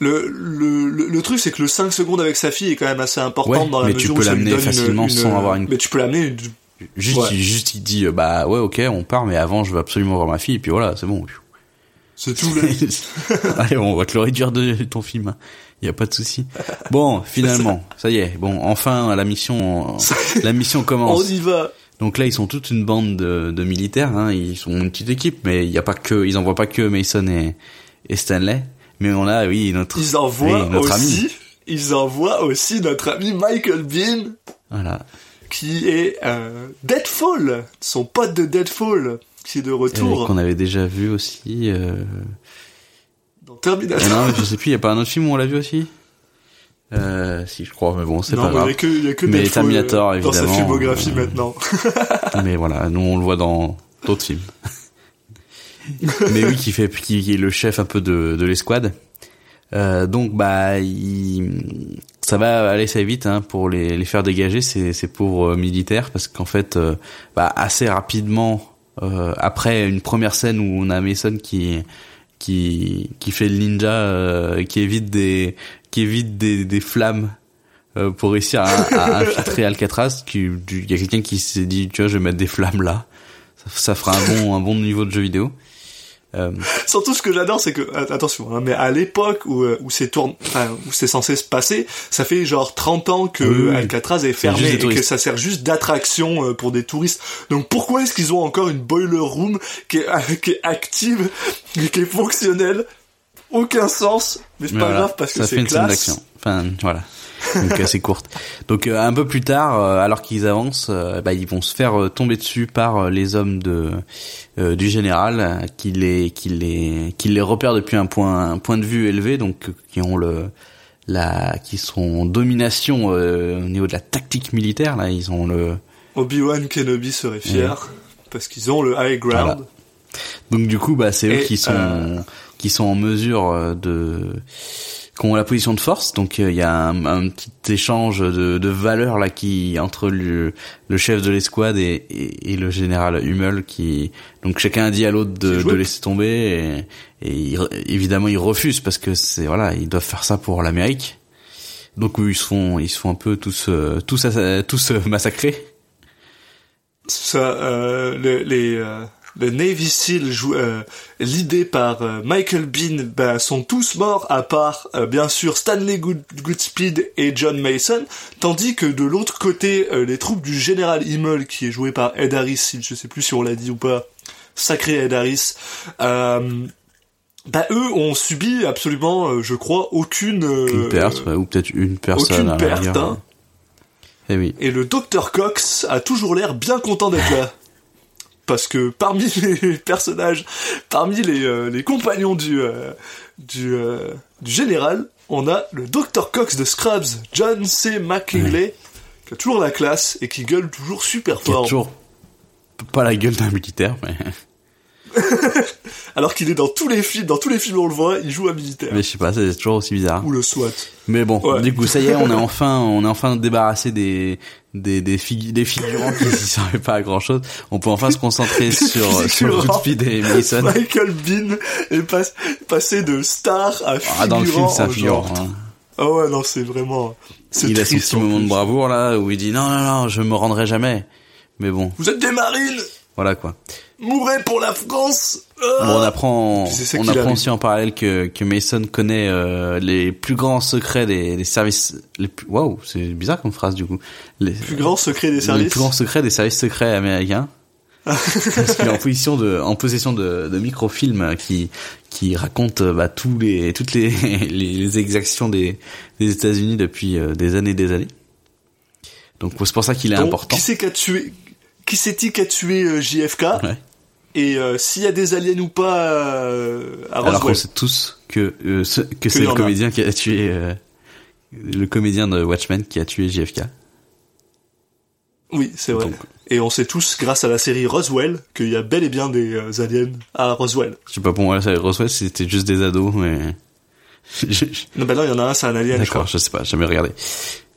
Le, le, le, le truc, c'est que le 5 secondes avec sa fille est quand même assez important Ouais, dans la mais tu mesure peux ça lui l'amener une- facilement une- sans avoir une- Mais tu peux l'amener Juste, Ouais. il, juste, il dit, euh, bah ouais, ok, on part, mais avant, je veux absolument voir ma fille, et puis voilà, c'est bon. C'est tout le... Allez, on va te le réduire de ton film. Il y a pas de souci. Bon, finalement, ça y est. Bon, enfin, la mission, la mission On commence. y va. Donc là, ils sont toute une bande de, de militaires. Hein, ils sont une petite équipe, mais il y a pas que, ils envoient pas que Mason et, et Stanley. Mais on a, oui, notre, Ils envoient oui, notre aussi... ami. Ils envoient aussi notre ami Michael Bean, Voilà. qui est euh, Deadfall, son pote de Deadfall, qui est de Et retour Qu'on avait déjà vu aussi. Euh... dans Terminator. Ah non, je sais plus. Il y a pas un autre film où on l'a vu aussi? Euh, si je crois, mais bon, c'est pas mais il y grave. a que, y a que Mais Terminator, euh, dans sa évidemment, filmographie euh, maintenant. Mais voilà, nous on le voit dans d'autres films. Mais oui, qui fait, qui, est le chef un peu de, de l'escouade. Euh, donc bah, il, ça va aller assez vite hein, pour les, les faire dégager ces, ces pauvres militaires parce qu'en fait, euh, bah, assez rapidement euh, après une première scène où on a Mason qui qui qui fait le ninja, euh, qui évite des qui évite des, des flammes euh, pour réussir à, à infiltrer Alcatraz. Il y a quelqu'un qui s'est dit, tu vois, je vais mettre des flammes là. Ça, ça fera un bon un bon niveau de jeu vidéo. Euh, Surtout ce que j'adore, c'est que attention, hein, mais à l'époque où euh, où c'est tourne, enfin, où c'est censé se passer, ça fait genre 30 ans que Oui, oui. Alcatraz est fermé et que ça sert juste d'attraction pour des touristes. Donc pourquoi est-ce qu'ils ont encore une boiler room qui est, qui est active et qui est fonctionnelle Aucun sens, mais c'est pas voilà, grave parce que ça fait c'est une scène classe. d'action. Enfin, voilà. Donc assez courte. Donc euh, un peu plus tard, euh, alors qu'ils avancent, euh, bah, ils vont se faire tomber dessus par les hommes de euh, du général qui les qui les qui les repèrent depuis un point un point de vue élevé, donc qui ont le la qui sont en domination euh, au niveau de la tactique militaire. Là, ils ont le Obi-Wan Kenobi serait fier parce qu'ils ont le high ground. Voilà. Donc du coup, bah c'est eux Et, qui sont qui sont en mesure euh, de qui ont la position de force. Donc euh, il y a un, un petit échange de, de valeurs là qui entre le, le chef de l'escouade et, et, et le général Hummel qui donc chacun dit à l'autre de, de laisser tomber et, et il- évidemment ils refusent parce que c'est voilà ils doivent faire ça pour l'Amérique. Donc ils se font ils se font un peu tous euh, tous tous massacrer. Ça, euh, le- les, euh, le Navy SEAL euh, l'idée par euh, Michael Bean, ben, sont tous morts à part euh, bien sûr Stanley Good- Goodspeed et John Mason, tandis que de l'autre côté, euh, les troupes du général Himmel, qui est joué par Ed Harris, si- je sais plus si on l'a dit ou pas, sacré Ed Harris, euh, bah eux ont subi absolument, euh, je crois, aucune euh, Une perte, ou peut-être une personne aucune à la perte, hein. Eh oui. Et le docteur Cox a toujours l'air bien content d'être là. Parce que parmi les personnages, parmi les, euh, les compagnons du, euh, du, euh, du général, on a le docteur Cox de Scrubs, John C. McKinley, qui a toujours la classe et qui gueule toujours super Qui a fort. toujours pas la gueule d'un militaire, mais, Alors qu'il est dans tous les films, dans tous les films on le voit, il joue un militaire. mais je sais pas, c'est toujours aussi bizarre. Ou le SWAT. Mais bon, Ouais. du coup, ça y est, on est enfin, on est enfin débarrassé des des des, figu- des figurants qui ne servaient pas à grand chose. On peut enfin se concentrer sur sur. Goodspeed et Mason. Michael Bean est pas- passé de star à figurant. Ah, dans le film, c'est un figurant. hein. Ah ouais, non, c'est vraiment... Il a son petit en moment de bravoure là où il dit non non non, je me rendrai jamais. Mais bon, Vous êtes des marines voilà quoi. Mourrez pour la France Ah Bon, on apprend, C'est on apprend aussi en parallèle que, que Mason connaît euh, les plus grands secrets des, des services. Les plus, waouh, c'est bizarre comme phrase du coup. Les Plus grand secret des les services. plus grands secrets des services secrets américains. Parce qu'il est en position de, en possession de, de microfilms qui, qui racontent euh, bah, tous les, toutes les, les, les exactions des, des États-Unis depuis euh, des années et des années. Donc c'est pour ça qu'il est Donc, important. Qui c'est qui a tué Qui c'est-il qui a tué euh, JFK Ouais. Et euh, s'il y a des aliens ou pas euh, à Alors qu'on Roswell sait tous que euh, ce- que c'est le a. comédien qui a tué le comédien de Watchmen qui a tué JFK. Oui, c'est vrai. Donc- Et on sait tous, grâce à la série Roswell, qu'il y a bel et bien des aliens à Roswell. Je sais pas pour moi ça Roswell c'était juste des ados mais Non, bah non, il y en a un, c'est un alien. D'accord, je sais pas, j'ai jamais regardé.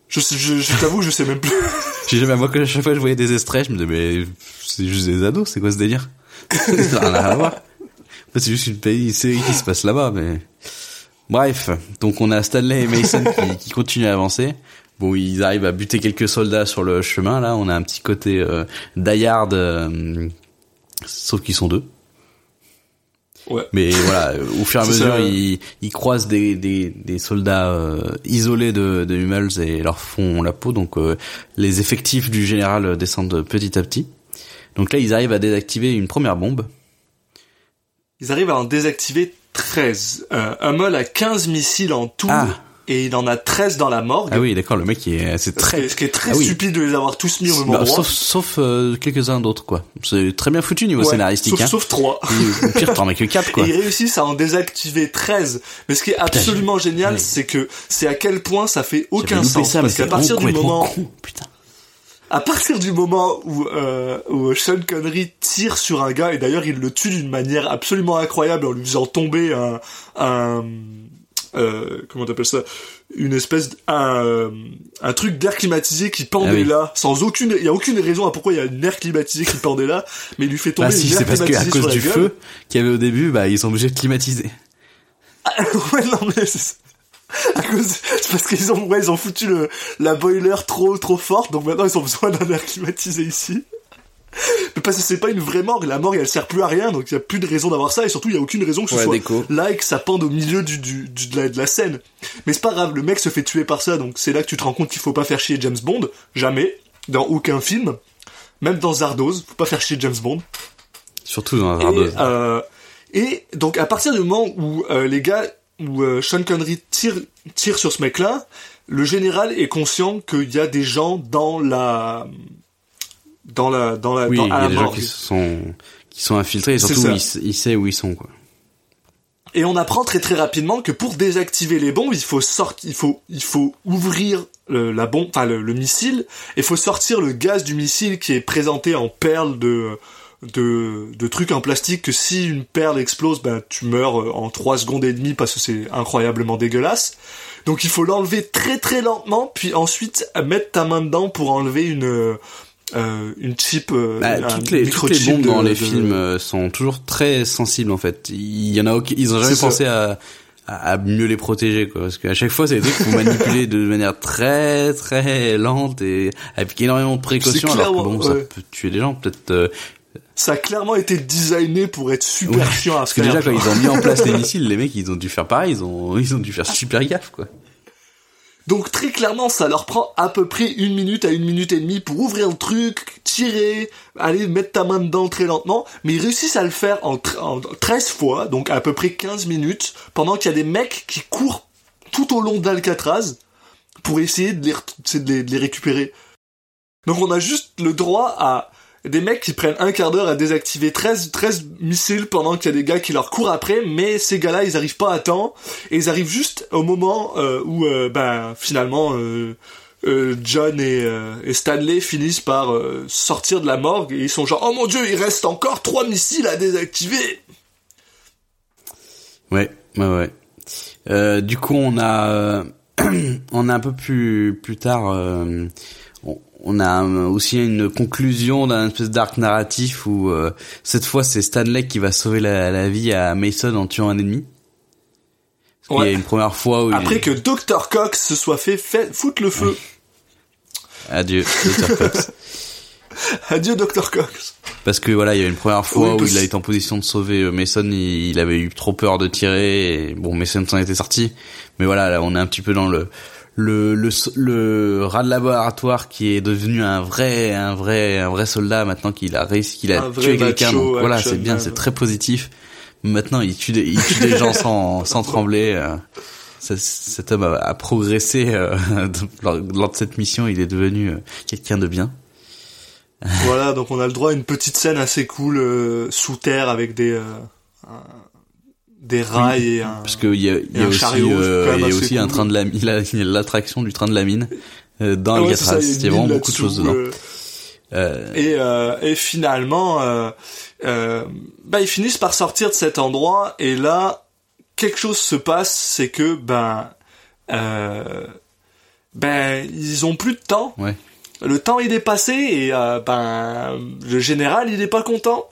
Je, je, je t'avoue, je sais même plus. J'ai jamais moi que à chaque fois que je voyais des extraits, je me disais mais c'est juste des ados, c'est quoi ce délire? Ça n'a rien à voir. En fait, c'est juste une pays série qui se passe là-bas mais bref, donc on a Stanley et Mason qui, qui continuent à avancer. Bon, ils arrivent à buter quelques soldats sur le chemin là, on a un petit côté euh, die hard, euh, sauf qu'ils sont deux. Ouais. Mais voilà, euh, au fur et à mesure, ils, ils croisent des, des, des soldats euh, isolés de, de Hummels et leur font la peau. Donc euh, les effectifs du général descendent petit à petit. Donc là, ils arrivent à désactiver une première bombe. Ils arrivent à en désactiver 13. Euh, Hummel a 15 missiles en tout, Ah. et il en a 13 dans la morgue. Ah oui, d'accord, le mec, est, c'est très... ce qui est très Ah oui. stupide de les avoir tous mis au même Bah, endroit. sauf sauf euh, quelques-uns d'autres, quoi. C'est très bien foutu niveau Ouais, scénaristique. sauf, hein. sauf 3. Et Au pire, t'en mets que 4, quoi. Et ils réussissent à en désactiver 13. Mais ce qui est absolument génial, Ouais. c'est que c'est à quel point ça fait aucun sens. ça, parce qu'à partir du moment, con, putain. À partir du moment où, euh, où Sean Connery tire sur un gars, et d'ailleurs il le tue d'une manière absolument incroyable en lui faisant tomber un, un euh, comment t'appelles ça, une espèce, un, euh, un truc d'air climatisé qui pendait Ah oui. là, sans aucune, il y a aucune raison à pourquoi il y a une air climatisé qui pendait là, mais il lui fait tomber Bah si, c'est parce qu'à climatisée cause du gueule. feu qu'il y avait au début, bah ils sont obligés de climatiser. ouais, non, mais c'est à cause, c'est parce qu'ils ont, ouais, ils ont foutu le, la boiler trop, trop forte, donc maintenant ils ont besoin d'un air climatisé ici. Mais parce que c'est pas une vraie morgue, la morgue elle sert plus à rien, donc il y a plus de raison d'avoir ça, et surtout il y a aucune raison que ce Ouais, soit déco. là et que ça pende au milieu du, du, du- de, la, de la scène. Mais c'est pas grave, le mec se fait tuer par ça, donc c'est là que tu te rends compte qu'il faut pas faire chier James Bond, jamais, dans aucun film, même dans Zardoz, faut pas faire chier James Bond. Surtout dans Et, Zardoz. euh, et donc à partir du moment où euh, les gars, où euh, Sean Connery tire, tire sur ce mec-là, le général est conscient qu'il y a des gens dans la, dans la, dans la, Oui, dans, il y a des gens qui sont qui sont infiltrés et surtout il, il sait où ils sont quoi. Et on apprend très très rapidement que pour désactiver les bombes, il faut sortir, il faut, il faut ouvrir le, la bombe, enfin le, le missile, et il faut sortir le gaz du missile qui est présenté en perles de, de, de trucs en plastique que si une perle explose, ben tu meurs euh, en 3 secondes et demie parce que c'est incroyablement dégueulasse. Donc il faut l'enlever très très lentement, puis ensuite euh, mettre ta main dedans pour enlever une euh, une chip, euh, Bah, toutes les toutes les bombes de- dans les de- films euh, sont toujours très sensibles en fait. Il y en a aucun- ils ont jamais pensé à, à à mieux les protéger quoi parce qu'à chaque fois c'est des trucs faut manipuler de manière très très lente et avec énormément de précautions alors que bon ça peut tuer des gens peut-être euh, ça a clairement été designé pour être super Ouais, chiant à Parce que déjà quand ils ont mis en place les missiles, les mecs ils ont dû faire pareil, ils ont ils ont dû faire super gaffe quoi. Donc très clairement, ça leur prend à peu près une minute à une minute et demie pour ouvrir le truc, tirer, aller mettre ta main dedans très lentement, mais ils réussissent à le faire en, en 13 fois, donc à peu près 15 minutes, pendant qu'il y a des mecs qui courent tout au long d'Alcatraz pour essayer de les, ret- c'est de les, de les récupérer. Donc on a juste le droit à des mecs qui prennent un quart d'heure à désactiver 13, 13 missiles pendant qu'il y a des gars qui leur courent après, mais ces gars-là, ils arrivent pas à temps, et ils arrivent juste au moment euh, où, euh, ben, finalement, euh, John et, et Stanley finissent par sortir de la morgue, et ils sont genre, oh mon dieu, il reste encore trois missiles à désactiver Ouais, ouais, ouais. Du coup, on a, on a un peu plus plus tard, on, a aussi une conclusion d'un espèce d'arc narratif où euh, cette fois c'est Stanley qui va sauver la, la vie à Mason en tuant un ennemi. Parce qu'il y a Ouais. une première fois où il Après que Dr. Cox se soit fait, fait foutre le feu. adieu, Dr. Cox. Adieu Dr. Cox. Parce que voilà, il y a une première fois Oui, où il a été en position de sauver euh, Mason, il, il avait eu trop peur de tirer, et bon, Mason s'en était sorti. Mais voilà, là, on est un petit peu dans le le le, le rat de laboratoire qui est devenu un vrai un vrai un vrai soldat maintenant qu'il a réussi qu'il a Un tué quelqu'un. voilà, c'est bien, c'est très positif. Maintenant, il tue des, il tue des gens sans sans trembler. euh. Ça- cet homme a, a progressé euh, lors, lors de cette mission. Il est devenu euh, quelqu'un de bien. voilà, donc on a le droit à une petite scène assez cool euh, sous terre avec des euh, des rails et un Parce qu'il y a, y a un aussi, euh, il y a aussi un cool. train de la mine, la- l'attraction du train de la mine euh, dans Ah ouais, Alcatraz. il y a vraiment beaucoup de choses dedans. euh, Euh, Et, euh, et finalement, euh, euh, bah, ils finissent par sortir de cet endroit et là, quelque chose se passe, c'est que ben, euh, ben, ils ont plus de temps. ouais. Le temps il est passé et euh, ben, le général il est pas content.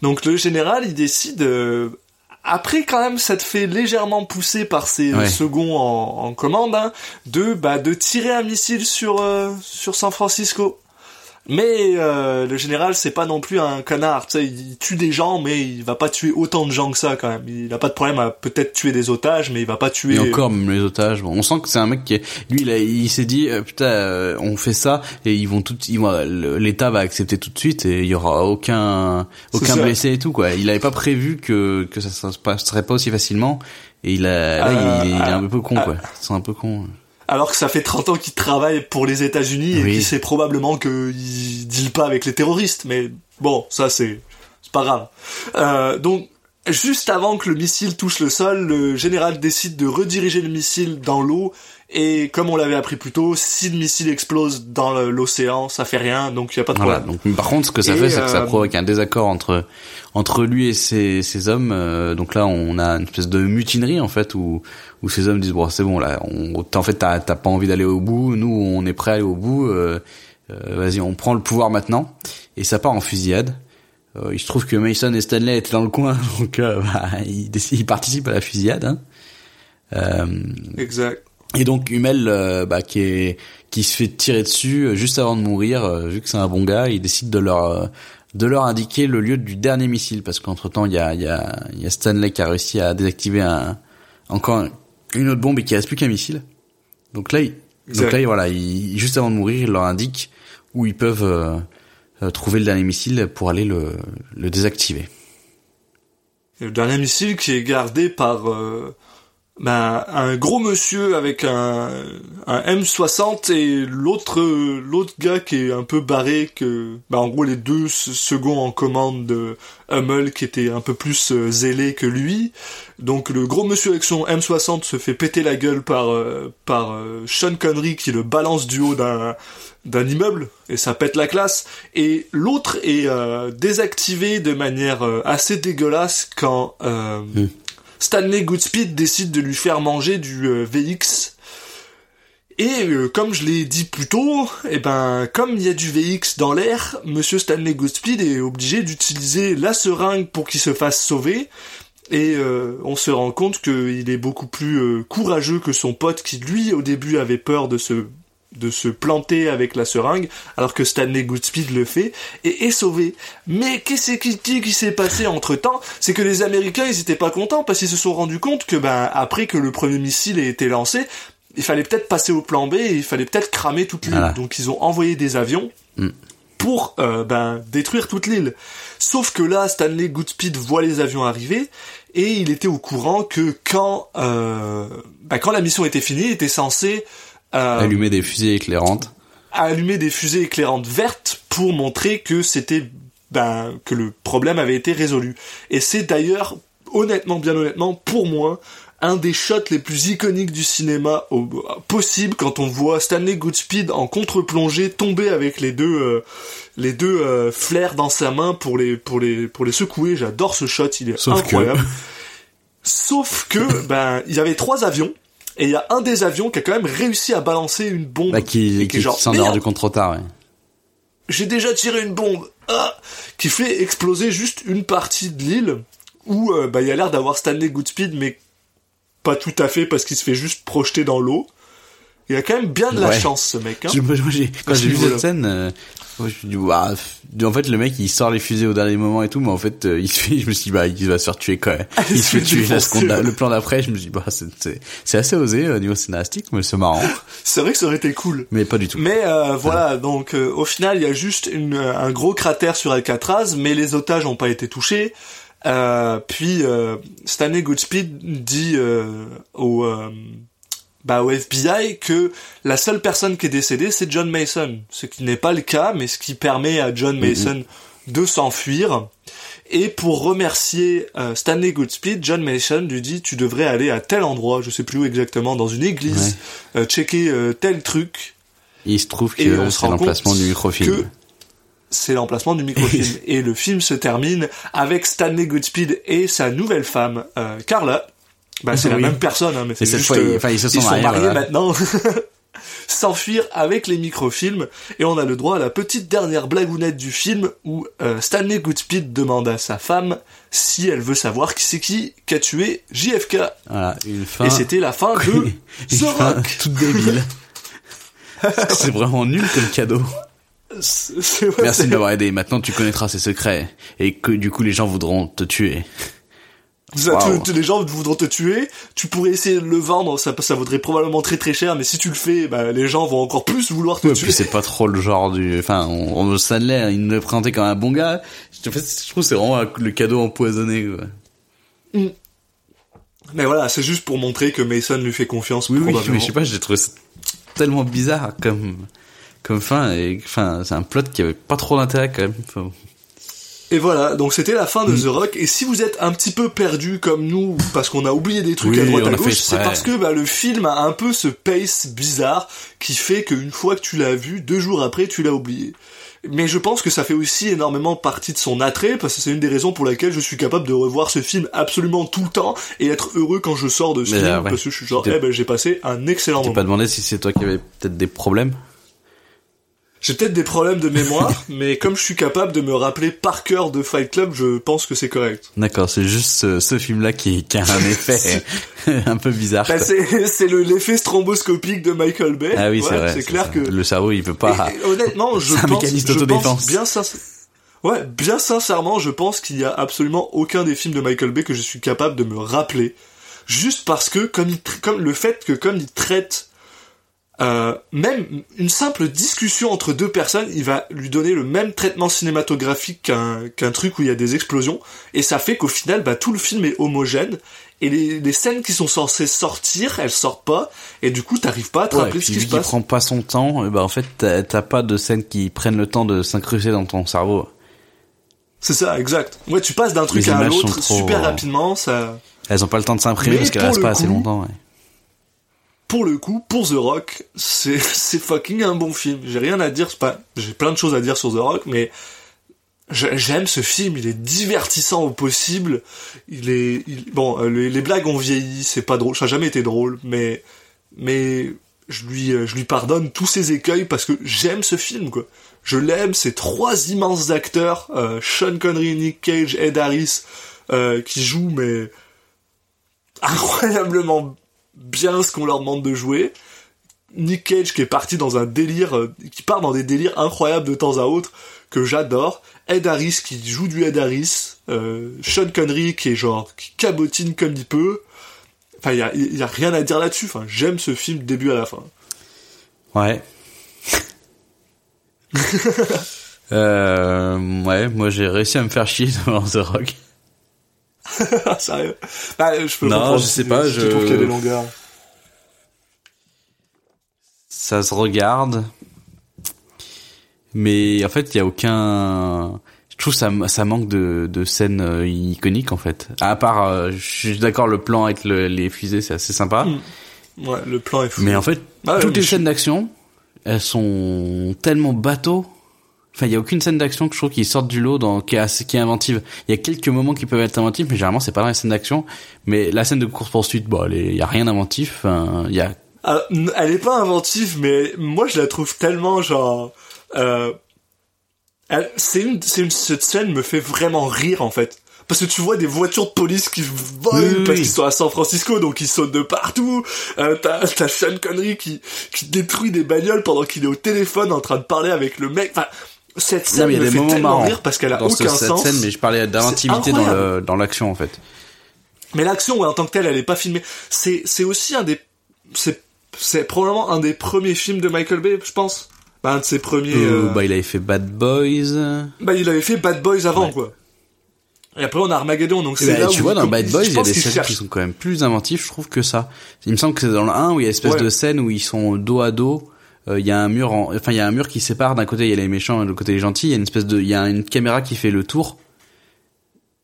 Donc le général il décide. euh, après quand même ça te fait légèrement pousser par ses euh, Ouais. seconds en, en commande hein, de bah de tirer un missile sur euh, sur San Francisco. Mais euh, le général c'est pas non plus un connard, tu sais, il tue des gens mais il va pas tuer autant de gens que ça quand même. Il a pas de problème à peut-être tuer des otages mais il va pas tuer Et encore même les otages. Bon, on sent que c'est un mec qui est, lui, il, s'est dit euh, putain, euh, on fait ça et ils vont tout, l'État va accepter tout de suite et il y aura aucun aucun blessé et tout quoi. Il avait pas prévu que que ça, se passerait pas aussi facilement et il a là il, est- il est un euh, peu con quoi. C'est un peu con. Alors que ça fait 30 ans qu'il travaille pour les États-Unis et Oui. qu'il sait probablement qu'il deal pas avec les terroristes. Mais bon, ça c'est c'est pas grave. Euh, donc juste avant que le missile touche le sol, le général décide de rediriger le missile dans l'eau. Et comme on l'avait appris plus tôt, si le missile explose dans l'océan, ça fait rien, donc il y a pas de Voilà. problème. Donc, par contre, ce que ça Et, fait, c'est que ça euh, provoque un désaccord entre entre lui et ses, ses hommes. euh, donc là, on a une espèce de mutinerie en fait où où ces hommes disent bon, c'est bon là. On, en fait, t'as t'as pas envie d'aller au bout. Nous, on est prêt à aller au bout. euh, euh, Vas-y, on prend le pouvoir maintenant. Et ça part en fusillade. Euh, il se trouve que Mason et Stanley étaient dans le coin, donc euh, bah, ils, ils participent à la fusillade. Hein. Euh, Exact. et donc Hummel, euh, bah, qui est qui se fait tirer dessus euh, juste avant de mourir, euh, vu que c'est un bon gars, il décide de leur euh, de leur indiquer le lieu du dernier missile parce qu'entre temps il y a y a y a Stanley qui a réussi à désactiver un encore une autre bombe et qui reste plus qu'un missile. Donc là, il, donc là, il- voilà, il, juste avant de mourir, il leur indique où ils peuvent euh, euh, trouver le dernier missile pour aller le le désactiver. Et le dernier missile qui est gardé par euh, ben, un gros monsieur avec un, un M60 et l'autre l'autre gars qui est un peu barré que ben, en gros les deux se- seconds en commande de Hummel qui était un peu plus euh, zélé que lui. Donc le gros monsieur avec son M60 se fait péter la gueule par euh, par euh, Sean Connery qui le balance du haut d'un d'un immeuble et ça pète la classe et l'autre est désactivé de manière assez dégueulasse quand euh, Stanley Goodspeed décide de lui faire manger du euh, VX et euh, comme je l'ai dit plus tôt, eh ben comme il y a du VX dans l'air, Monsieur Stanley Goodspeed est obligé d'utiliser la seringue pour qu'il se fasse sauver. Et euh, on se rend compte qu'il est beaucoup plus courageux que son pote qui lui au début avait peur de se de se planter avec la seringue, alors que Stanley Goodspeed le fait, et est sauvé. Mais qu'est-ce qui, qui, qui s'est passé entre temps C'est que les Américains, ils étaient pas contents, parce qu'ils se sont rendus compte que, ben, après que le premier missile ait été lancé, il fallait peut-être passer au plan B, et il fallait peut-être cramer toute l'île. Voilà. Donc ils ont envoyé des avions, Mm. pour euh, ben détruire toute l'île. Sauf que là, Stanley Goodspeed voit les avions arriver et il était au courant que quand euh, ben, quand la mission était finie, il était censé Allumer des fusées éclairantes. allumer des fusées éclairantes vertes pour montrer que c'était ben que le problème avait été résolu. Et c'est d'ailleurs honnêtement, bien honnêtement, pour moi, un des shots les plus iconiques du cinéma au- possible quand on voit Stanley Goodspeed en contre-plongée tomber avec les deux euh, les deux euh, flares dans sa main pour les pour les pour les secouer. J'adore ce shot, il est Sauf que- incroyable. Sauf que ben il y avait trois avions et il y a un des avions qui a quand même réussi à balancer une bombe Bah, qui, qui, s'en du contre-retard, ouais. j'ai déjà tiré une bombe ah, qui fait exploser juste une partie de l'île où euh, bah il y a l'air d'avoir Stanley Goodspeed mais pas tout à fait parce qu'il se fait juste projeter dans l'eau. Il a quand même bien de la Ouais. chance ce mec. Hein. Je- moi, quand j'ai vu cette scène, euh, moi, je me suis dit, en fait, le mec, il sort les fusées au dernier moment et tout, mais en fait, euh, il se fait, je me suis dit, bah, il va se faire tuer quand même. Il se fait tuer ouais. le plan d'après, je me suis dit, bah, c'est, assez osé au niveau scénaristique, mais c'est marrant. C'est vrai que ça aurait été cool. Mais pas du tout. Mais euh, voilà, donc euh, au final, il y a juste une, euh, un gros cratère sur Alcatraz, mais les otages n'ont pas été touchés. Euh, puis euh, Stanley Goodspeed dit euh, au, euh, bah, au FBI que la seule personne qui est décédée, c'est John Mason. Ce qui n'est pas le cas, mais ce qui permet à John Mason de s'enfuir. Et pour remercier euh, Stanley Goodspeed, John Mason lui dit tu devrais aller à tel endroit, je sais plus où exactement, dans une église, euh, checker euh, tel truc. Il se trouve que c'est l'emplacement du microfilm. c'est l'emplacement du microfilm. et le film se termine avec Stanley Goodspeed et sa nouvelle femme, Carla. Bah, c'est la même personne, hein, mais c'est juste, fois, ils- euh, ils se sont mariés, voilà. maintenant. S'enfuir avec les microfilms et on a le droit à la petite dernière blagounette du film où euh, Stanley Goodspeed demande à sa femme si elle veut savoir qui c'est qui qui a tué JFK. Voilà, une fin. Et c'était la fin de The Rock. toute débile. c'est vraiment nul comme cadeau. Ouais, Merci de m'avoir aidé. Maintenant, tu connaîtras ses secrets. Et que, du coup, les gens voudront te tuer. Ça, Waouh. tu- tu- les gens voudront te tuer, tu pourrais essayer de le vendre, ça, ça vaudrait probablement très très cher, mais si tu le fais, bah, les gens vont encore plus vouloir te Et tuer. c'est pas trop le genre du, enfin, on, on Stanley, il nous le présentait comme un bon gars. En fait, je trouve que c'est vraiment le cadeau empoisonné. Quoi. Mais voilà, c'est juste pour montrer que Mason lui fait confiance. Oui, oui, mais je sais pas, j'ai trouvé ça tellement bizarre comme, comme fin. Et enfin, c'est un plot qui avait pas trop d'intérêt quand même. Enfin, Et voilà, donc c'était la fin de Mm. The Rock. Et si vous êtes un petit peu perdu comme nous, parce qu'on a oublié des trucs Oui, à droite à gauche, c'est parce que bah, le film a un peu ce pace bizarre qui fait qu'une fois que tu l'as vu, deux jours après, tu l'as oublié. Mais je pense que ça fait aussi énormément partie de son attrait, parce que c'est une des raisons pour laquelle je suis capable de revoir ce film absolument tout le temps et être heureux quand je sors de ce Mais, film, euh, ouais. parce que je suis genre, Tu eh ben j'ai passé un excellent moment. pas demandé si c'est toi qui avais peut-être des problèmes. J'ai peut-être des problèmes de mémoire, mais comme je suis capable de me rappeler par cœur de Fight Club, je pense que c'est correct. D'accord, c'est juste ce, ce film-là qui, qui a un effet un peu bizarre. Bah, c'est c'est le l'effet stromboscopique de Michael Bay. ah oui, Ouais, c'est vrai. C'est clair ça. que le cerveau, il peut pas. Et- honnêtement, je un pense, mécanisme je pense bien sincère- Ouais, bien sincèrement, je pense qu'il y a absolument aucun des films de Michael Bay que je suis capable de me rappeler, juste parce que comme il, comme le fait que comme il traite euh, même une simple discussion entre deux personnes, il va lui donner le même traitement cinématographique qu'un truc où il y a des explosions, et ça fait qu'au final, bah, tout le film est homogène, et les, les scènes qui sont censées sortir, elles sortent pas, et du coup, t'arrives pas à te Ouais, rappeler ce qui se passe. prend pas son temps, eh ben en fait t'as pas de scènes qui prennent le temps de s'incruster dans ton cerveau. C'est ça, exact. Ouais, tu passes d'un truc à l'autre super rapidement, ça... Elles ont pas le temps de s'imprimer parce qu'elles restent pas assez longtemps. Ouais. Pour le coup, pour The Rock, c'est fucking un bon film. J'ai rien à dire, pas... J'ai plein de choses à dire sur The Rock, mais... J'aime ce film, il est divertissant au possible. Il est, il- bon, euh, les, blagues ont vieilli, c'est pas drôle, ça a jamais été drôle, mais, mais je lui, euh, je lui pardonne tous ses écueils parce que j'aime ce film, quoi. Je l'aime, ces trois immenses acteurs, euh, Sean Connery, Nick Cage, Ed Harris, qui jouent, mais incroyablement bien ce qu'on leur demande de jouer. Nick Cage qui est parti dans un délire, euh, qui part dans des délires incroyables de temps à autre, que j'adore. Ed Harris qui joue du Ed Harris. Euh, Sean Connery qui est genre, qui cabotine comme il peut. Enfin, il y a, y a rien à dire là-dessus. Enfin, j'aime ce film début à la fin. Ouais. euh, ouais, moi j'ai réussi à me faire chier devant The Rock. Sérieux? Bah, je peux Non, je sais pas, si je- qu'il y a des longueurs. Ça se regarde. Mais en fait, il y a aucun je trouve ça ça manque de de scènes euh, iconiques en fait. À part euh, je suis d'accord le plan avec le- les fusées, c'est assez sympa. Mm. Ouais, le plan est fou. Mais en fait, Ah toutes les je- scènes d'action, elles sont tellement bateaux. Enfin, il y a aucune scène d'action que je trouve qui sorte du lot dans qui est assez, qui est inventive. Il y a quelques moments qui peuvent être inventifs, mais généralement c'est pas dans les scènes d'action. Mais la scène de course poursuite, bon, il y a rien d'inventif. Il y a Ah, elle est pas inventive, mais moi je la trouve tellement genre. Euh, c'est une, c'est une, cette scène me fait vraiment rire en fait. Parce que tu vois des voitures de police qui volent Oui, oui, parce qu'ils sont à San Francisco, donc ils sautent de partout. Euh, t'as, t'as Sean Connery qui, qui détruit des bagnoles pendant qu'il est au téléphone en train de parler avec le mec. Enfin, cette scène non, mais il y me a des fait moments tellement marrants rire parce qu'elle a dans ce- aucun cette sens. scène, mais je parlais d'inventivité C'est dans incroyable. le dans l'action en fait. Mais l'action, ouais, en tant que telle, elle est pas filmée. C'est, c'est aussi un des, c'est, c'est probablement un des premiers films de Michael Bay, je pense. Bah, un de ses premiers. Euh, euh, bah, il avait fait Bad Boys. Bah, il avait fait Bad Boys avant, Ouais. quoi. Et après, on a Armageddon, donc c'est ben, là tu où vois, dans Bad je Boys, il y a pense des qu'il scènes cherche- qui sont quand même plus inventifs, je trouve, que ça. Il me semble que c'est dans le 1 où il y a une espèce Ouais. de scène où ils sont dos à dos. Euh, Il y a un mur, en... enfin il y a un mur qui sépare. D'un côté il y a les méchants, et de l'autre côté les gentils. Il y a une espèce de, il y a une caméra qui fait le tour,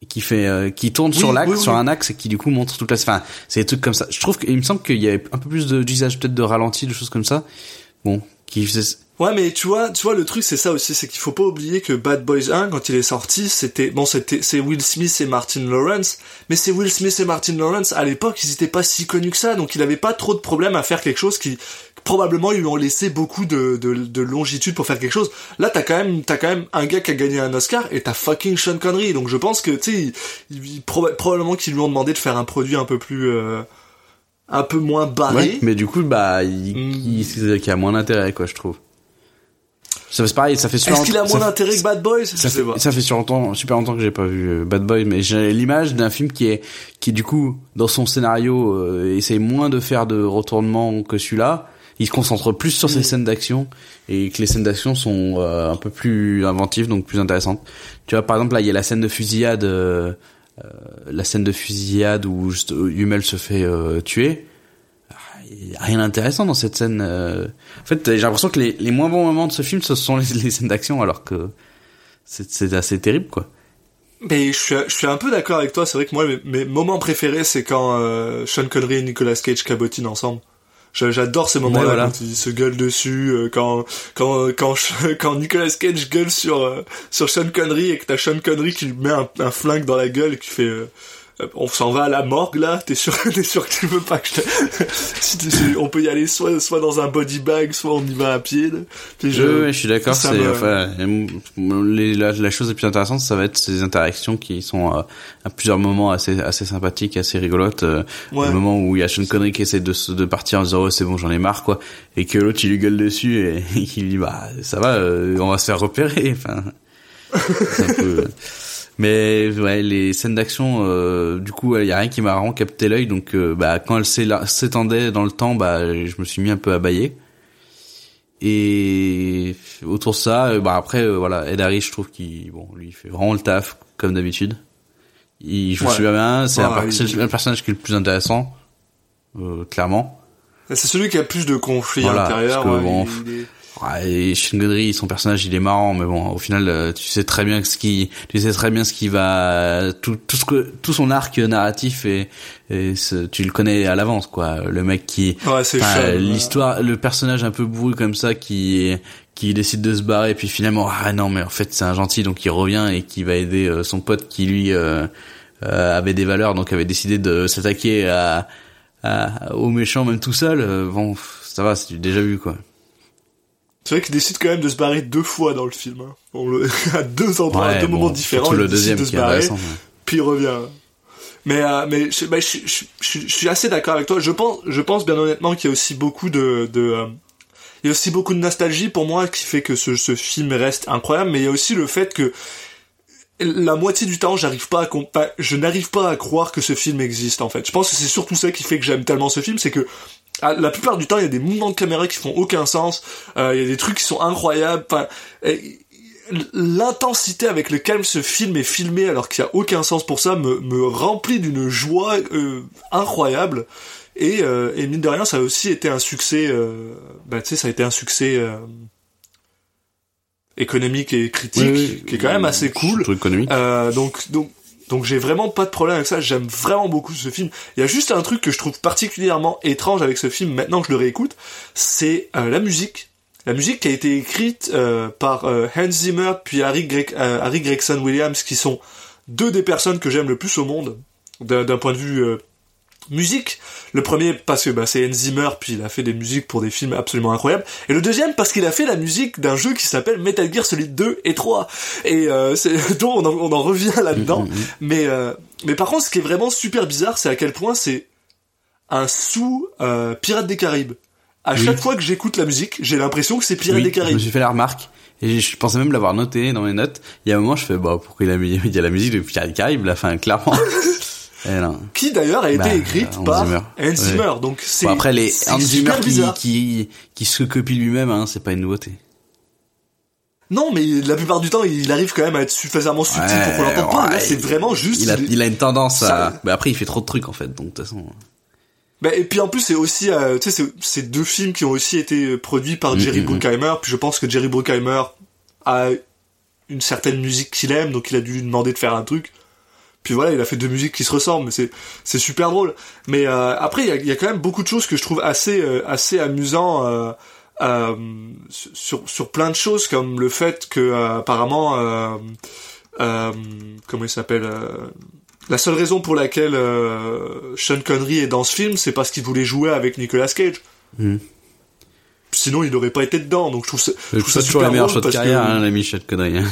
qui fait, euh, qui tourne Oui, sur l'axe, oui, oui. sur un axe et qui du coup montre toute la. Enfin, c'est des trucs comme ça. Je trouve qu'il me semble qu'il y avait un peu plus de d'usage peut-être de ralenti, de choses comme ça. Bon, qui faisait- Ouais, mais tu vois, tu vois, le truc, c'est ça aussi, c'est qu'il faut pas oublier que Bad Boys 1, quand il est sorti, c'était, bon, c'était, c'est Will Smith et Martin Lawrence, mais c'est Will Smith et Martin Lawrence, à l'époque, ils étaient pas si connus que ça, donc il avait pas trop de problème à faire quelque chose qui, probablement, ils lui ont laissé beaucoup de, de, de longitude pour faire quelque chose. Là, t'as quand même, t'as quand même un gars qui a gagné un Oscar et t'as fucking Sean Connery, donc je pense que, tu sais, proba- probablement qu'ils lui ont demandé de faire un produit un peu plus, euh, un peu moins barré. Ouais, mais du coup, bah, il, Mm. il, il- a moins d'intérêt, quoi, je trouve. Ça c'est pareil, ça fait super Est-ce qu'il a longtemps- moins d'intérêt que Bad Boys? Ça fait, ça fait super longtemps, super longtemps que j'ai pas vu euh, Bad Boy, mais j'ai l'image d'un film qui est, qui du coup, dans son scénario, euh, essaye moins de faire de retournements que celui-là. Il se concentre plus sur ses scènes d'action et que les scènes d'action sont euh, un peu plus inventives, donc plus intéressantes. Tu vois, par exemple, là, il y a la scène de fusillade, euh, euh, la scène de fusillade où juste, euh, Hummel se fait euh, tuer. Il y a rien d'intéressant dans cette scène. euh. En fait, j'ai l'impression que les, les moins bons moments de ce film, ce sont les, les scènes d'action, alors que c'est c'est assez terrible, quoi. Mais je suis, je suis un peu d'accord avec toi. C'est vrai que moi, mes, mes moments préférés, c'est quand euh, Sean Connery et Nicolas Cage cabotinent ensemble. J'adore ces moments-là voilà. quand ils se gueulent dessus, euh, quand quand quand quand Nicolas Cage gueule sur euh, sur Sean Connery et que t'as Sean Connery qui lui met un, un flingue dans la gueule et qui fait euh, on s'en va à la morgue là, t'es sûr t'es sûr que tu veux pas que je te... on peut y aller soit soit dans un body bag, soit on y va à pied. Puis Je, ouais, je suis d'accord. C'est me- enfin, euh, les- la, la chose la plus intéressante, ça va être ces interactions qui sont euh, à plusieurs moments assez assez sympathiques, assez rigolotes. euh, Ouais. Le moment où il y a Sean Connery qui essaie de de partir en disant oh, c'est bon, j'en ai marre quoi, et que l'autre il lui gueule dessus et, et qu'il lui dit bah ça va, euh, on va se faire repérer. Enfin, c'est un peu. Mais ouais, les scènes d'action, euh, du coup, il y a rien qui m'a vraiment capté l'œil. Donc, euh, bah, quand elle s'étendait dans le temps, bah, je me suis mis un peu à bailler. Et autour de ça, euh, bah après, euh, voilà, Ed Harris, je trouve qu'il, bon, lui, il fait vraiment le taf comme d'habitude. Il joue Ouais. super bien. C'est un, Ouais, le personnage qui est le plus intéressant, euh, clairement. C'est celui qui a plus de conflits Voilà, intérieurs. parce que ouais, bon, il- il est- Ouais, et Sean Connery, son personnage, il est marrant, mais bon, au final, euh, tu sais très bien ce qui, tu sais très bien ce qui va, tout, tout ce que, tout son arc narratif et, et ce- tu le connais à l'avance, quoi. Le mec qui, Ouais, l'histoire, le personnage un peu bourru comme ça qui, qui décide de se barrer, puis finalement, ah non, mais en fait, c'est un gentil, donc il revient et qui va aider euh, son pote qui lui euh, euh, avait des valeurs, donc avait décidé de s'attaquer à, à, aux méchants même tout seul. bon, ça va, c'est déjà vu, quoi. C'est vrai qu'il décide quand même de se barrer deux fois dans le film. Hein. On le... à deux endroits, à deux bon, moments différents, il le décide de se barrer, puis il revient. Mais euh, mais je, bah, je, je, je, je suis assez d'accord avec toi. Je pense je pense bien honnêtement qu'il y a aussi beaucoup de de euh, il y a aussi beaucoup de nostalgie pour moi qui fait que ce, ce film reste incroyable. Mais il y a aussi le fait que la moitié du temps, j'arrive pas à je n'arrive pas à croire que ce film existe en fait. Je pense que c'est surtout ça qui fait que j'aime tellement ce film, c'est que la plupart du temps, il y a des mouvements de caméra qui font aucun sens. euh, il y a des trucs qui sont incroyables. Enfin, l'intensité avec laquelle ce film est filmé, alors qu'il y a aucun sens pour ça, me, me remplit d'une joie euh, incroyable. Et, euh, et mine de rien, ça a aussi été un succès. Bah, tu sais, ça a été un succès économique et critique, Oui, oui. qui est quand même assez cool. Truc économique. Donc donc donc j'ai vraiment pas de problème avec ça. J'aime vraiment beaucoup ce film. Il y a juste un truc que je trouve particulièrement étrange avec ce film. Maintenant que je le réécoute, c'est euh, la musique. La musique qui a été écrite euh, par euh, Hans Zimmer puis Harry, Greg- Harry Gregson Williams, qui sont deux des personnes que j'aime le plus au monde d'un point de vue musique. Le premier parce que bah, c'est Hans Zimmer, puis il a fait des musiques pour des films absolument incroyables. Et le deuxième parce qu'il a fait la musique d'un jeu qui s'appelle Metal Gear Solid 2 et 3. Et euh, c'est donc on en, on en revient là-dedans. Mais euh, mais par contre, ce qui est vraiment super bizarre, c'est à quel point c'est un sous euh, Pirates des Caraïbes. À Oui. chaque fois que j'écoute la musique, j'ai l'impression que c'est Pirates Oui, des Caraïbes. suis fait la remarque. Et je pensais même l'avoir noté dans mes notes. Il y a un moment, je fais, bah, pourquoi il, a mis, il y a la musique de Pirates des Caraïbes, là, clairement. Non. Qui d'ailleurs a été Bah, écrite Hans par Zimmer. Hans. Zimmer. Donc c'est Bon, après, les c'est Hans Zimmer super qui, bizarre. qui, qui se copie lui-même, hein, c'est pas une nouveauté. Non, mais la plupart du temps, il arrive quand même à être suffisamment subtil pour qu'on l'entende pas. Là, ouais, c'est vraiment juste. Il a, il a une tendance à, Ça- bah, après, il fait trop de trucs, en fait, donc, de toute façon. Bah, et puis en plus, c'est aussi, euh, tu sais, c'est- deux films qui ont aussi été produits par Mm, Jerry mm, mm. Bruckheimer. Puis je pense que Jerry Bruckheimer a une certaine musique qu'il aime, donc il a dû lui demander de faire un truc. Puis voilà, il a fait deux musiques qui se ressemblent, mais c'est c'est super drôle. Mais euh, après, il y a, y a quand même beaucoup de choses que je trouve assez euh, assez amusant. Euh, euh, sur sur plein de choses comme le fait que euh, apparemment euh, euh, comment il s'appelle euh, la seule raison pour laquelle euh, Sean Connery est dans ce film c'est parce qu'il voulait jouer avec Nicolas Cage Mhm. sinon il n'aurait pas été dedans donc je trouve ça, je trouve ça super la meilleure chose de carrière, que, hein, la Michel Connery.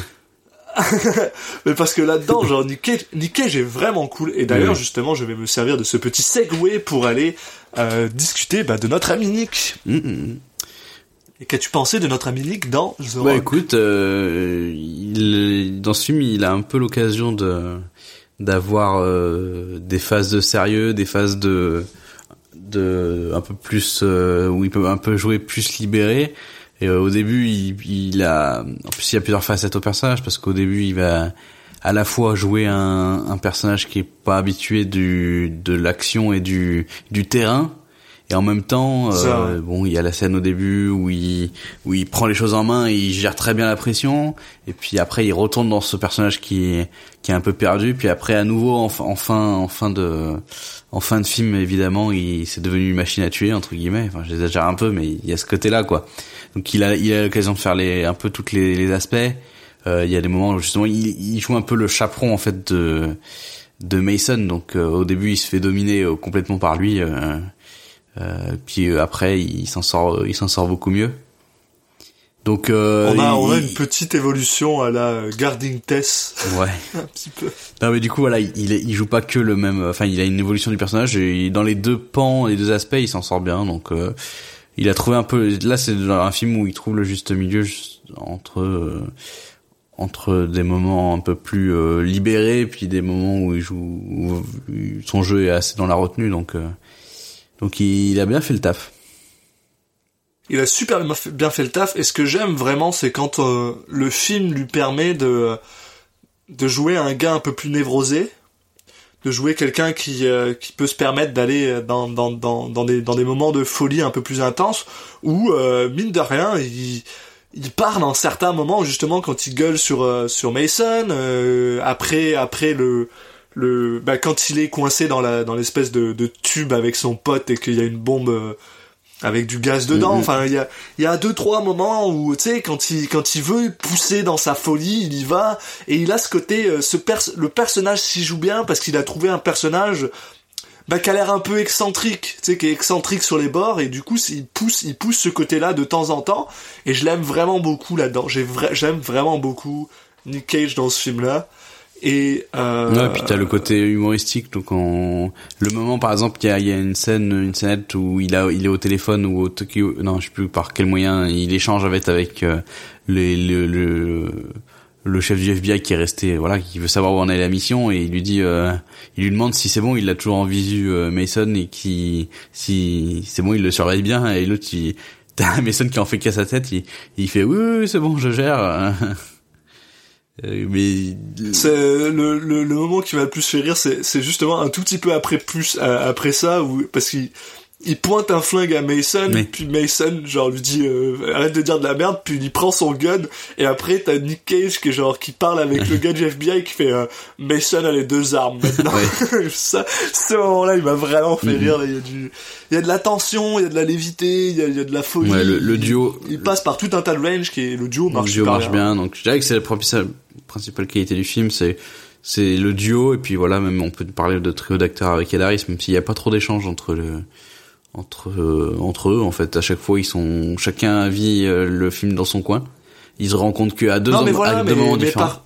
mais parce que là-dedans genre Nick Cage, Nick Cage est vraiment cool et d'ailleurs Oui. justement je vais me servir de ce petit segue pour aller euh, discuter bah, de notre ami Nick Mm, mm, mm. et qu'as-tu pensé de notre ami Nick dans The Bah Rock? écoute, euh, il, dans ce film, il a un peu l'occasion de d'avoir euh, des phases de sérieux, des phases de de un peu plus euh, où il peut un peu jouer plus libéré. Et euh, au début, il, il a en plus il y a plusieurs facettes au personnage parce qu'au début, il va à la fois jouer un, un personnage qui est pas habitué du de l'action et du du terrain et en même temps euh, bon il y a la scène au début où il où il prend les choses en main et il gère très bien la pression et puis après il retourne dans ce personnage qui qui est un peu perdu puis après à nouveau en, fin- en fin en fin de en fin de film évidemment il c'est devenu une machine à tuer entre guillemets. Enfin j'exagère un peu mais il y a ce côté là quoi donc il a il a l'occasion de faire les un peu toutes les, les aspects. Euh, il y a des moments où justement il, il joue un peu le chaperon en fait de de Mason. Donc euh, au début il se fait dominer euh, complètement par lui euh, euh, puis euh, après il s'en sort il s'en sort beaucoup mieux. Donc euh, on a, on a une petite évolution à la Guarding Tess. Ouais. Un petit peu. Non mais du coup voilà il il il joue pas que le même enfin il a une évolution du personnage. Et dans les deux pans les deux aspects il s'en sort bien. Donc euh, il a trouvé un peu là c'est un film où il trouve le juste milieu entre euh, entre des moments un peu plus euh, libérés puis des moments où il joue où son jeu est assez dans la retenue donc euh, donc il, il a bien fait le taf. Il a super bien fait- le taf et ce que j'aime vraiment c'est quand euh, le film lui permet de de jouer un gars un peu plus névrosé de jouer quelqu'un qui euh, qui peut se permettre d'aller dans dans dans dans des dans des moments de folie un peu plus intenses où euh, mine de rien il il part dans certains moments justement quand il gueule sur euh, sur Mason euh, après après le le bah quand il est coincé dans la dans l'espèce de, de tube avec son pote et qu'il y a une bombe euh, avec du gaz dedans. Mhm. Enfin, il y a, y a deux trois moments où, tu sais, quand il, quand il veut pousser dans sa folie, il y va et il a ce côté, euh, ce pers le personnage s'y joue bien parce qu'il a trouvé un personnage bah, qui a l'air un peu excentrique, tu sais, qui est excentrique sur les bords et du coup, il pousse, il pousse ce côté-là de temps en temps et je l'aime vraiment beaucoup là-dedans. J'ai vra- j'aime vraiment beaucoup Nick Cage dans ce film-là Et euh, Ouais, puis t'as le côté humoristique, donc en... le moment par exemple, il y a, y a une scène, une scénette où il a, il est au téléphone ou au Tokyo, non, je sais plus par quel moyen, il échange avec avec euh, les, le, le le chef du FBI qui est resté, voilà, qui veut savoir où en est la mission et il lui dit, euh, il lui demande si c'est bon, il l'a toujours en visu euh, Mason et qui, si c'est bon, il le surveille bien et l'autre, il, t'as Mason qui en fait qu'à sa tête, il, il fait oui, oui, c'est bon, je gère. Euh, mais c'est le, le, le moment qui m'a le plus fait rire, c'est c'est justement un tout petit peu après plus euh, après ça où parce qu'il il pointe un flingue à Mason, puis Mason genre lui dit euh, arrête de dire de la merde, puis il prend son gun et après t'as Nick Cage qui genre qui parle avec le gars du FBI qui fait euh, Mason a les deux armes maintenant. ça, ce moment-là, il m'a vraiment fait Mhm. rire. là. Il y a du, il y a de la tension, il y a de la lévité, il y a, il y a de la folie. Ouais, le- le duo- il, il passe par tout un tas de range qui est le duo le marche duo super marche bien. Donc je dirais que c'est la principale, principale qualité du film, c'est c'est le duo et puis voilà, même on peut parler de trio d'acteurs avec Ed Harris, même s'il n'y a pas trop d'échanges entre le entre euh, entre eux en fait. À chaque fois, ils sont chacun vit euh, le film dans son coin. Ils se rencontrent qu'à deux, non mais voilà à mais, deux moments mais différents. par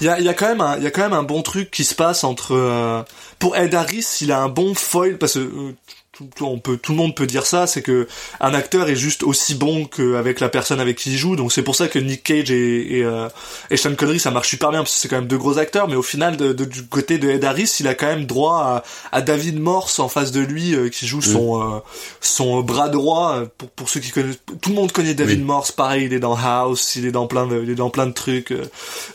il y a, y a quand même un il y a quand même un bon truc qui se passe entre euh, pour Ed Harris il a un bon foil parce que tout, tout- on peut tout le monde peut dire ça c'est que un acteur est juste aussi bon qu'avec la personne avec qui il joue. Donc c'est pour ça que Nick Cage et et, euh, et Sean Connery ça marche super bien parce que c'est quand même deux gros acteurs. Mais au final de, de- du côté de Ed Harris il a quand même droit à, à David Morse en face de lui euh, qui joue son euh, son bras droit. Pour pour ceux qui connaissent tout le monde connaît David Oui. Morse. Pareil il est dans House il est dans plein de il est dans plein de trucs euh,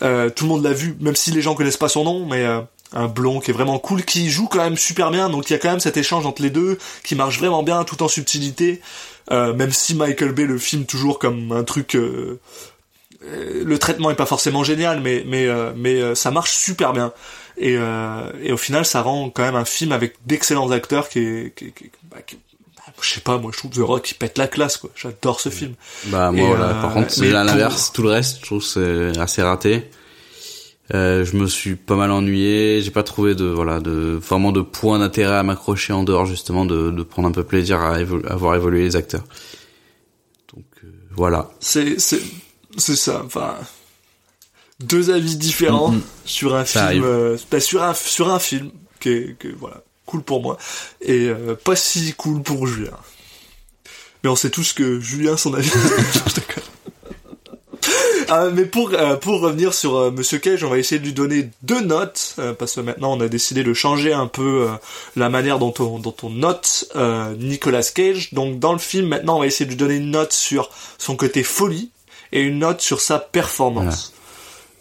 euh, tout le monde l'a vu même si les gens connaissent pas son nom mais euh, un blond qui est vraiment cool qui joue quand même super bien donc il y a quand même cet échange entre les deux qui marche vraiment bien tout en subtilité. Euh, même si Michael Bay le filme toujours comme un truc euh, euh, le traitement est pas forcément génial mais mais euh, mais euh, ça marche super bien. Et euh, et au final ça rend quand même un film avec d'excellents acteurs qui est, qui, qui bah, qui- bah, je sais pas moi je trouve The Rock qui pète la classe quoi. J'adore ce film. Bah moi Et, voilà, par contre c'est pour- l'inverse, tout le reste je trouve c'est assez raté. Euh, je me suis pas mal ennuyé, j'ai pas trouvé de voilà de vraiment de point d'intérêt à m'accrocher en dehors justement de, de prendre un peu plaisir à, évo- à voir évoluer les acteurs. Donc euh, voilà. c'est c'est c'est ça enfin deux avis différents Mhm. sur un Ça film euh, bah, sur un sur un film qui est, qui est, voilà cool pour moi et euh, pas si cool pour Julien mais on sait tous que Julien son avis Je Ah, mais pour euh, pour revenir sur euh, Monsieur Cage, on va essayer de lui donner deux notes euh, parce que maintenant on a décidé de changer un peu euh, la manière dont on dont on note Nicolas Cage. Donc dans le film maintenant on va essayer de lui donner une note sur son côté folie et une note sur sa performance.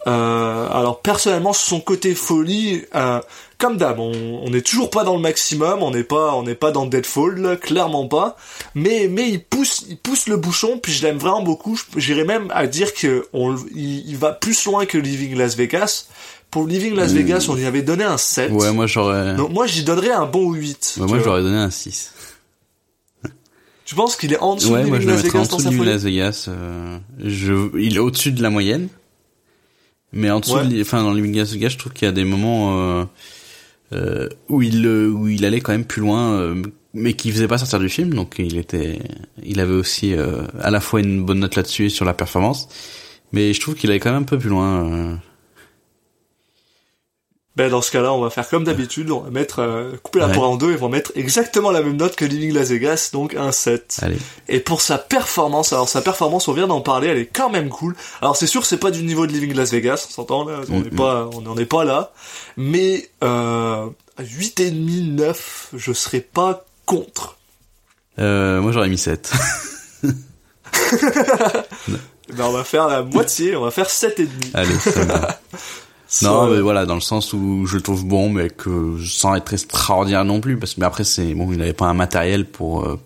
Euh, alors personnellement son côté folie, euh, comme d'hab, on n'est toujours pas dans le maximum, on n'est pas on n'est pas dans Deadfall, là, clairement pas. Mais mais il pousse il pousse le bouchon, puis je l'aime vraiment beaucoup. Je- J'irais même à dire que on il, il va plus loin que Living Las Vegas. Pour Living Las Vegas, on lui avait donné un 7. Ouais, moi j'aurais Donc moi j'y donnerais un bon 8. ouais, moi j'aurais donné un 6. Tu penses qu'il est en dessous Ouais, de moi Living je le Las en Vegas dans dessous sa folie? Las Vegas. Euh, je, il est au-dessus de la moyenne. Mais en dessous, Ouais. enfin dans Las Vegas, je trouve qu'il y a des moments euh, euh, où il où il allait quand même plus loin, euh, mais qui faisait pas sortir du film. Donc il était, il avait aussi euh, à la fois une bonne note là-dessus et sur la performance. Mais je trouve qu'il allait quand même un peu plus loin. Ben dans ce cas-là, on va faire comme d'habitude, on va mettre euh, couper la Ouais. poire en deux et on va mettre exactement la même note que Living Las Vegas, donc un 7. Allez. Et pour sa performance, alors sa performance, on vient d'en parler, elle est quand même cool. Alors c'est sûr, c'est pas du niveau de Living Las Vegas, on s'entend là, on n'est Mhm. pas, on n'en est pas là. Mais euh, 8,5, 9, je serais pas contre. Euh, moi j'aurais mis 7. Ben on va faire la moitié, on va faire 7,5. Allez, ça va. Non, mais voilà, dans le sens où je le trouve bon, mais que sans être extraordinaire non plus, parce que mais après c'est bon, il avait pas un matériel pour euh,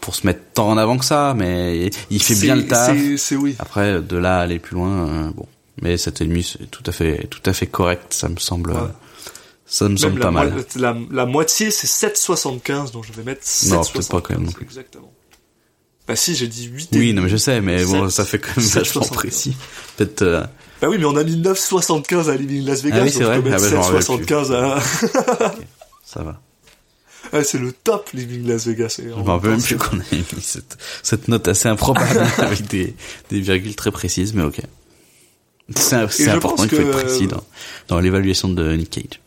pour se mettre tant en avant que ça, mais il fait bien le taf. C'est, oui. Après, de là à aller plus loin, euh, bon, mais cet ennemi c'est tout à fait tout à fait correct, ça me semble, Ouais. ça me Même semble pas mal. la, la moitié, c'est 7,75, donc je vais mettre 7,75. Non, peut-être pas quand même non plus. Exactement. Bah si, j'ai dit 8 Oui, non mais je sais, mais bon, ça fait quand même vachement précis. Peut-être. euh, Bah oui, mais on a mis 9,75 à Living Las Vegas, Ah oui, c'est vrai. je peux mettre Ah bah, 7,75 à... ça va. Ouais, c'est le top Living Las Vegas. Je me rappelle même plus qu'on avait mis cette, cette note assez improbable avec des, des virgules très précises, mais ok. C'est important, pense il faut être précis dans, dans l'évaluation de Nick Cage.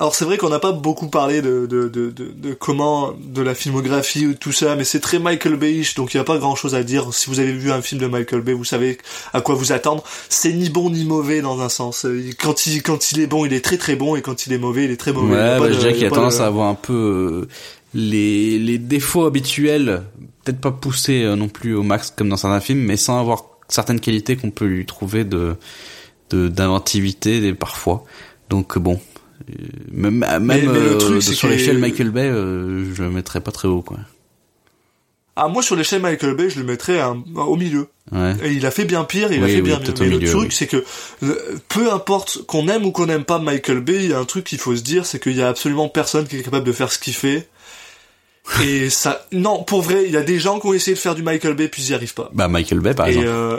Alors c'est vrai qu'on n'a pas beaucoup parlé de, de, de, de, de comment, de la filmographie ou tout ça, mais c'est très Michael Bayish, donc il n'y a pas grand chose à dire. Si vous avez vu un film de Michael Bay, vous savez à quoi vous attendre. C'est ni bon ni mauvais dans un sens. Euh, Quand il, quand il est bon, il est très très bon, et quand il est mauvais, il est très mauvais. Ouais, bah, je dirais qu'il a tendance à avoir un peu euh, les, les défauts habituels, peut-être pas poussés euh, non plus au max comme dans certains films, mais sans avoir certaines qualités qu'on peut lui trouver de de d'inventivité parfois. Donc bon, même même mais le euh, truc, c'est sur que- l'échelle Michael Bay, euh, je le mettrais pas très haut quoi. Ah, moi sur l'échelle Michael Bay, je le mettrais un- au milieu. Ouais. Et il a fait bien pire, il a fait oui, bien mieux. Mais milieu, le truc, oui. c'est que euh, peu importe qu'on aime ou qu'on n'aime pas Michael Bay, il y a un truc qu'il faut se dire, c'est qu'il y a absolument personne qui est capable de faire ce qu'il fait. Et ça, non, pour vrai, il y a des gens qui ont essayé de faire du Michael Bay puis ils y arrivent pas. Bah Michael Bay par Et exemple. euh...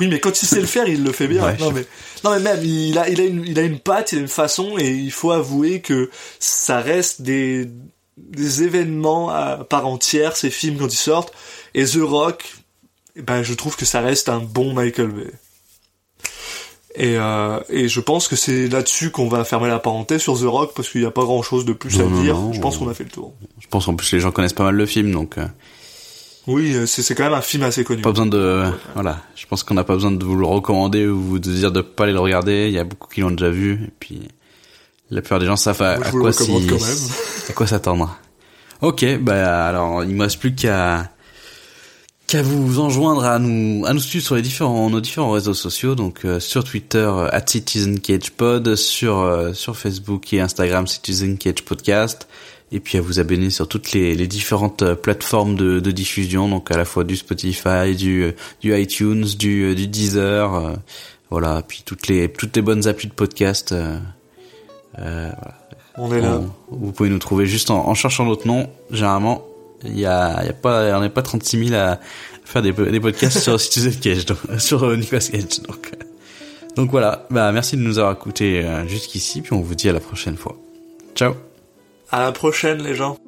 oui, mais quand il sait le faire, il le fait bien. Ouais, non mais, non mais même, il a, il a une, il a une patte, il a une façon, et il faut avouer que ça reste des, des événements à part entière, ces films quand ils sortent. Et The Rock, ben, je trouve que ça reste un bon Michael Bay. Et, euh, et je pense que c'est là-dessus qu'on va fermer la parenthèse sur The Rock parce qu'il n'y a pas grand-chose de plus Non, à non, dire. non. je pense qu'on a fait le tour. Je pense en plus les gens connaissent pas mal le film, donc euh, Oui, euh, c'est quand même un film assez connu. pas besoin de voilà. Je pense qu'on n'a pas besoin de vous le recommander ou de dire de pas aller le regarder. Il y a beaucoup qui l'ont déjà vu et puis la plupart des gens savent à, quoi même. à quoi s'attendre. Ok, bah alors il me reste plus qu'à qu'à vous enjoindre à nous à nous suivre sur les différents nos différents réseaux sociaux donc euh, sur Twitter euh, at Citizen Cage Pod sur euh, sur Facebook et Instagram Citizen Cage Podcast et puis à vous abonner sur toutes les, les différentes euh, plateformes de, de diffusion donc à la fois du Spotify du euh, du iTunes du euh, du Deezer euh, voilà puis toutes les toutes les bonnes applis de podcast euh, euh, voilà. On est là. On- vous pouvez nous trouver juste en, en cherchant notre nom. Généralement, il y a, y a pas, on n'est pas 36 000 à faire des, des podcasts sur Citizen Cage, donc, sur Nicolas Cage. Donc, donc voilà. Bah, merci de nous avoir écoutés jusqu'ici, puis on vous dit à la prochaine fois. Ciao. À la prochaine, les gens.